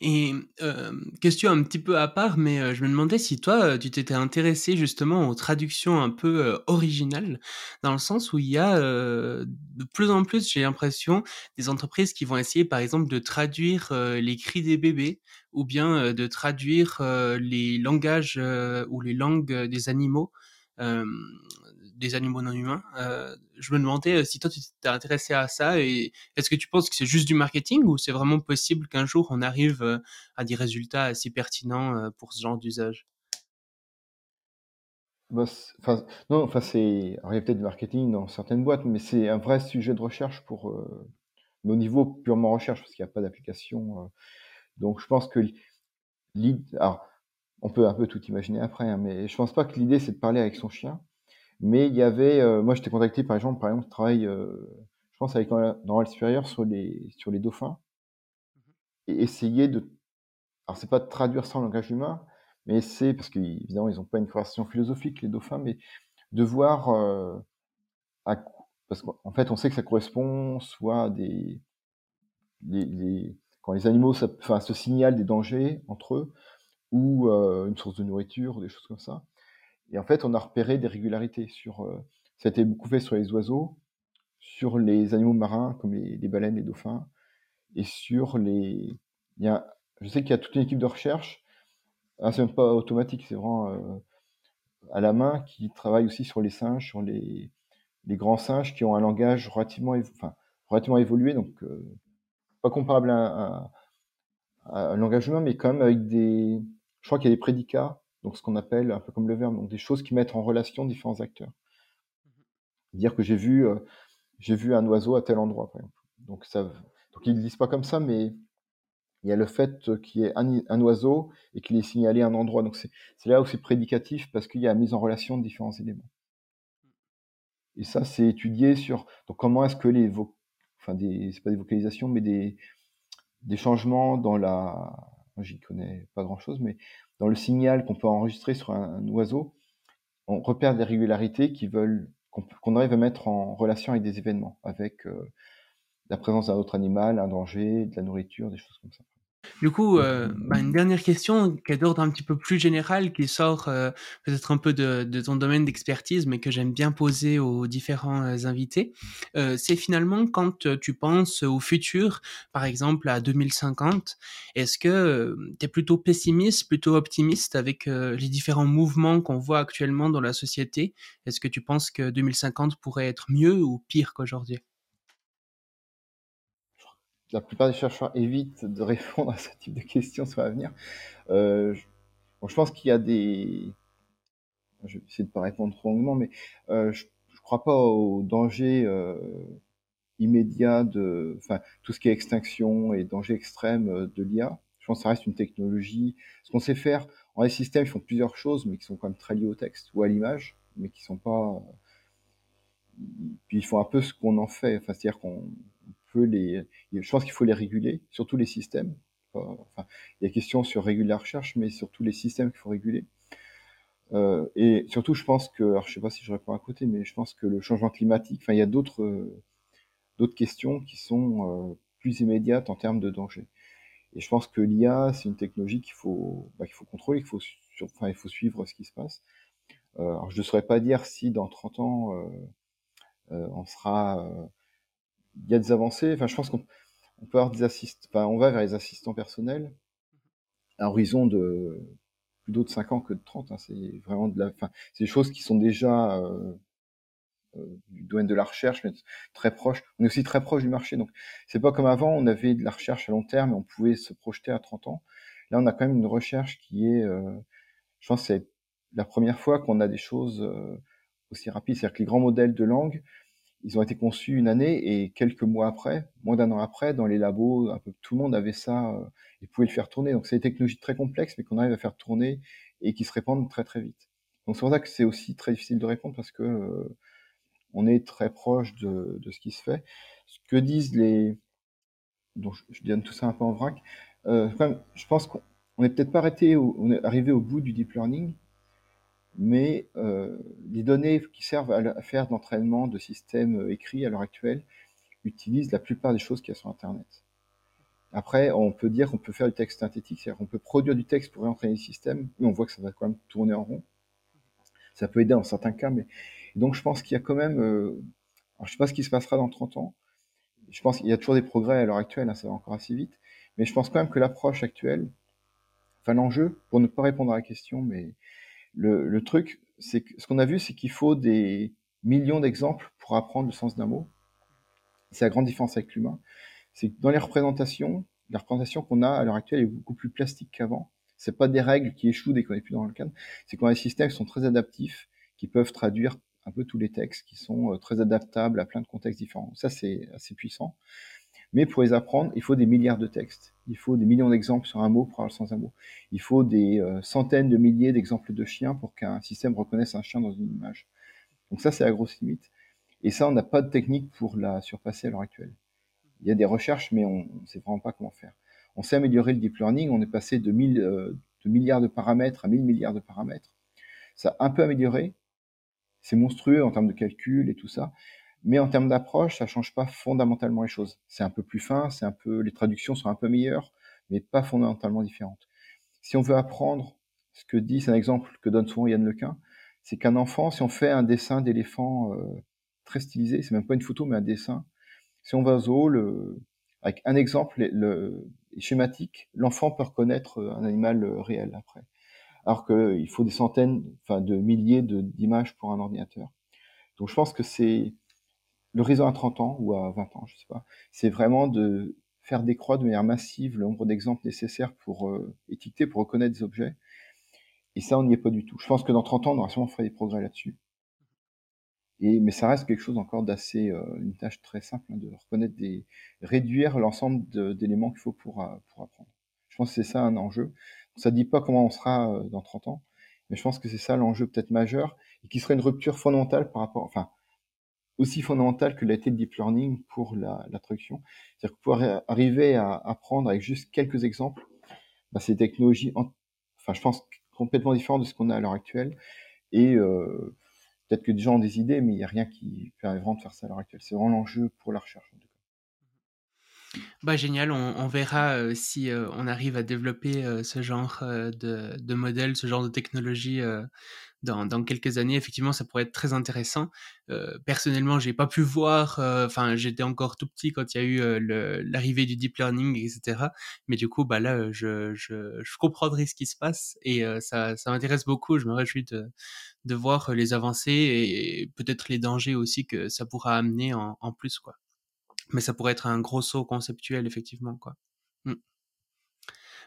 Et euh, question un petit peu à part, mais euh, je me demandais si toi, euh, tu t'étais intéressé justement aux traductions un peu euh, originales, dans le sens où il y a euh, de plus en plus, j'ai l'impression, des entreprises qui vont essayer, par exemple, de traduire euh, les cris des bébés, ou bien de traduire les langages ou les langues des animaux. Euh, des animaux non humains. Euh, je me demandais euh, si toi tu t'es intéressé à ça et est-ce que tu penses que c'est juste du marketing ou c'est vraiment possible qu'un jour on arrive euh, à des résultats assez pertinents pour ce genre d'usage? Bah, enfin, non, enfin c'est, il y a peut-être du marketing dans certaines boîtes, mais c'est un vrai sujet de recherche pour, euh, mais au niveau purement recherche, parce qu'il n'y a pas d'application. donc je pense que l'idée, alors on peut un peu tout imaginer après, hein, mais je pense pas que l'idée c'est de parler avec son chien. Mais il y avait, euh, moi j'étais contacté par exemple, par exemple, je travaille, euh, je pense avec dans supérieur sur les sur les dauphins et essayer de, alors c'est pas de traduire ça en langage humain, mais c'est parce qu'évidemment ils n'ont pas une conversation philosophique les dauphins, mais de voir euh, à, parce qu'en fait on sait que ça correspond soit à des les, les, quand les animaux ça, enfin, se signalent des dangers entre eux ou euh, une source de nourriture, des choses comme ça. Et en fait, on a repéré des régularités sur. Euh, ça a été beaucoup fait sur les oiseaux, sur les animaux marins comme les, baleines, les dauphins, et sur les. Il y a, je sais qu'il y a toute une équipe de recherche. Ah, c'est même pas automatique, c'est vraiment euh, à la main qui travaille aussi sur les singes, sur les, les grands singes qui ont un langage relativement, enfin, relativement évolué, donc euh, pas comparable à, un- à un langage humain, mais quand même avec des. Je crois qu'il y a des prédicats, donc ce qu'on appelle un peu comme le verbe, donc des choses qui mettent en relation différents acteurs. Dire que j'ai vu, euh, j'ai vu un oiseau à tel endroit, par exemple. Donc ça, donc ils ne disent pas comme ça, mais il y a le fait qu'il y ait un, un oiseau et qu'il ait signalé un endroit. Donc c'est là où c'est prédicatif parce qu'il y a la mise en relation de différents éléments. Et ça, c'est étudié sur donc comment est-ce que les vo- enfin des c'est pas des vocalisations, mais des des changements dans la j'y connais pas grand chose, mais dans le signal qu'on peut enregistrer sur un, oiseau, on repère des régularités qui veulent qu'on arrive à mettre en relation avec des événements, avec euh, la présence d'un autre animal, un danger, de la nourriture, des choses comme ça. Du coup, euh, bah, une dernière question qui est d'ordre un petit peu plus général, qui sort euh, peut-être un peu de, de ton domaine d'expertise, mais que j'aime bien poser aux différents euh, invités. Euh, c'est finalement quand euh, tu penses au futur, par exemple à 2050, est-ce que tu es plutôt pessimiste, plutôt optimiste avec euh, les différents mouvements qu'on voit actuellement dans la société? Est-ce que tu penses que 2050 pourrait être mieux ou pire qu'aujourd'hui? La plupart des chercheurs évitent de répondre à ce type de questions sur l'avenir. Euh, je, bon, je pense qu'il y a des... Je vais essayer de ne pas répondre trop longuement, mais euh, je ne crois pas au danger euh, immédiat de... Enfin, tout ce qui est extinction et danger extrême euh, de l'IA. Je pense que ça reste une technologie. Ce qu'on sait faire, en les systèmes, ils font plusieurs choses, mais qui sont quand même très liées au texte ou à l'image, mais qui sont pas... Puis ils font un peu ce qu'on en fait. Enfin, c'est-à-dire qu'on les... Je pense qu'il faut les réguler, surtout les systèmes. Enfin, il y a question sur réguler la recherche, mais surtout les systèmes qu'il faut réguler. Euh, et surtout, je pense que, je sais pas si je réponds à côté, mais je pense que le changement climatique, enfin, il y a d'autres euh, d'autres questions qui sont euh, plus immédiates en termes de danger. Et je pense que l'IA, c'est une technologie qu'il faut, bah, qu'il faut contrôler, qu'il faut, enfin, il faut suivre ce qui se passe. Alors, je ne saurais pas dire si dans 30 ans, on sera, il y a des avancées. Enfin, je pense qu'on on peut avoir des assistants, enfin, on va vers les assistants personnels à horizon de plutôt de 5 ans que de 30. Hein, c'est vraiment de la, enfin, c'est des choses qui sont déjà euh, euh, du domaine de la recherche, mais très proche. On est aussi très proche du marché. Donc, c'est pas comme avant, on avait de la recherche à long terme et on pouvait se projeter à 30 ans. Là, on a quand même une recherche qui est, euh, je pense, que c'est la première fois qu'on a des choses aussi rapides. C'est-à-dire que les grands modèles de langue, ils ont été conçus une année et quelques mois après, moins d'un an après, dans les labos, un peu tout le monde avait ça euh, et pouvait le faire tourner. Donc c'est des technologies très complexes, mais qu'on arrive à faire tourner et qui se répandent très très vite. Donc c'est pour ça que c'est aussi très difficile de répondre parce que euh, on est très proche de, ce qui se fait. Ce que disent les, donc je, je donne tout ça un peu en vrac. Euh, je pense qu'on n'est peut-être pas arrêté, au, on est arrivé au bout du deep learning, mais euh, les données qui servent à, faire de l'entraînement de systèmes écrits à l'heure actuelle utilisent la plupart des choses qu'il y a sur Internet. Après, on peut dire qu'on peut faire du texte synthétique, c'est-à-dire qu'on peut produire du texte pour réentraîner le système, mais on voit que ça va quand même tourner en rond. Ça peut aider dans certains cas, mais donc je pense qu'il y a quand même, euh... alors je sais pas ce qui se passera dans 30 ans. Je pense qu'il y a toujours des progrès à l'heure actuelle, hein, ça va encore assez vite, mais je pense quand même que l'approche actuelle, enfin l'enjeu, pour ne pas répondre à la question, mais le, le truc, c'est ce qu'on a vu, c'est qu'il faut des millions d'exemples pour apprendre le sens d'un mot. C'est la grande différence avec l'humain. C'est que dans les représentations, la représentation qu'on a à l'heure actuelle est beaucoup plus plastique qu'avant. C'est pas des règles qui échouent dès qu'on n'est plus dans le cadre. C'est qu'on a des systèmes qui sont très adaptifs, qui peuvent traduire un peu tous les textes, qui sont très adaptables à plein de contextes différents. Ça, c'est assez puissant. Mais pour les apprendre, il faut des milliards de textes. Il faut des millions d'exemples sur un mot pour avoir le sens d'un mot. Il faut des euh, centaines de milliers d'exemples de chiens pour qu'un système reconnaisse un chien dans une image. Donc ça, c'est la grosse limite. Et ça, on n'a pas de technique pour la surpasser à l'heure actuelle. Il y a des recherches, mais on ne sait vraiment pas comment faire. On sait améliorer le deep learning. On est passé de, 1000, euh, de milliards de paramètres à 1000 milliards de paramètres. Ça a un peu amélioré. C'est monstrueux en termes de calcul et tout ça. Mais en termes d'approche, ça change pas fondamentalement les choses. C'est un peu plus fin, c'est un peu, les traductions sont un peu meilleures, mais pas fondamentalement différentes. Si on veut apprendre ce que dit, c'est un exemple que donne souvent Yann Lequin, c'est qu'un enfant, si on fait un dessin d'éléphant euh, très stylisé. C'est même pas une photo, mais un dessin. Si on va au zoo, le, avec un exemple le, schématique, l'enfant peut reconnaître un animal réel après. Alors qu'il faut des centaines, enfin de milliers d'images pour un ordinateur. Donc je pense que c'est l'horizon à 30 ans ou à 20 ans, je sais pas. C'est vraiment de faire décroître de manière massive le nombre d'exemples nécessaires pour euh, étiqueter, pour reconnaître des objets. Et ça, on n'y est pas du tout. Je pense que dans 30 ans, on aura sûrement fait des progrès là-dessus. Et, mais ça reste quelque chose encore d'assez, euh, une tâche très simple hein, de reconnaître des, réduire l'ensemble d'éléments qu'il faut pour, euh, pour apprendre. Je pense que c'est ça un enjeu. Ça dit pas comment on sera euh, dans 30 ans, mais je pense que c'est ça l'enjeu peut-être majeur et qui serait une rupture fondamentale par rapport, enfin, aussi fondamentale que été le deep learning pour la, la traduction. C'est-à-dire que pouvoir arriver à apprendre avec juste quelques exemples, bah, ces technologies, enfin, je pense complètement différentes de ce qu'on a à l'heure actuelle et euh, Peut-être que des gens ont des idées, mais il n'y a rien qui permet vraiment de faire ça à l'heure actuelle. C'est vraiment l'enjeu pour la recherche. Bah, génial, on, verra euh, si euh, on arrive à développer ce genre de, de modèle, ce genre de technologie dans, dans, quelques années. Effectivement, ça pourrait être très intéressant. personnellement, j'ai pas pu voir, enfin, j'étais encore tout petit quand il y a eu l'arrivée du deep learning, etc. Mais du coup, bah là, je, je, je comprendrai ce qui se passe et ça, ça m'intéresse beaucoup. Je me réjouis de, de voir les avancées et, peut-être les dangers aussi que ça pourra amener en, en plus, quoi mais ça pourrait être un gros saut conceptuel effectivement quoi. Mmh.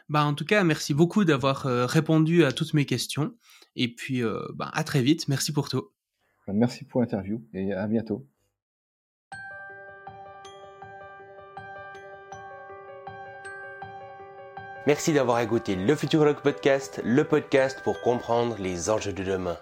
Bah en tout cas merci beaucoup d'avoir euh, répondu à toutes mes questions et puis euh, bah, à très vite merci pour tout. Bah, merci pour l'interview et à bientôt. Merci d'avoir écouté le Futurologue Podcast, le podcast pour comprendre les enjeux de demain.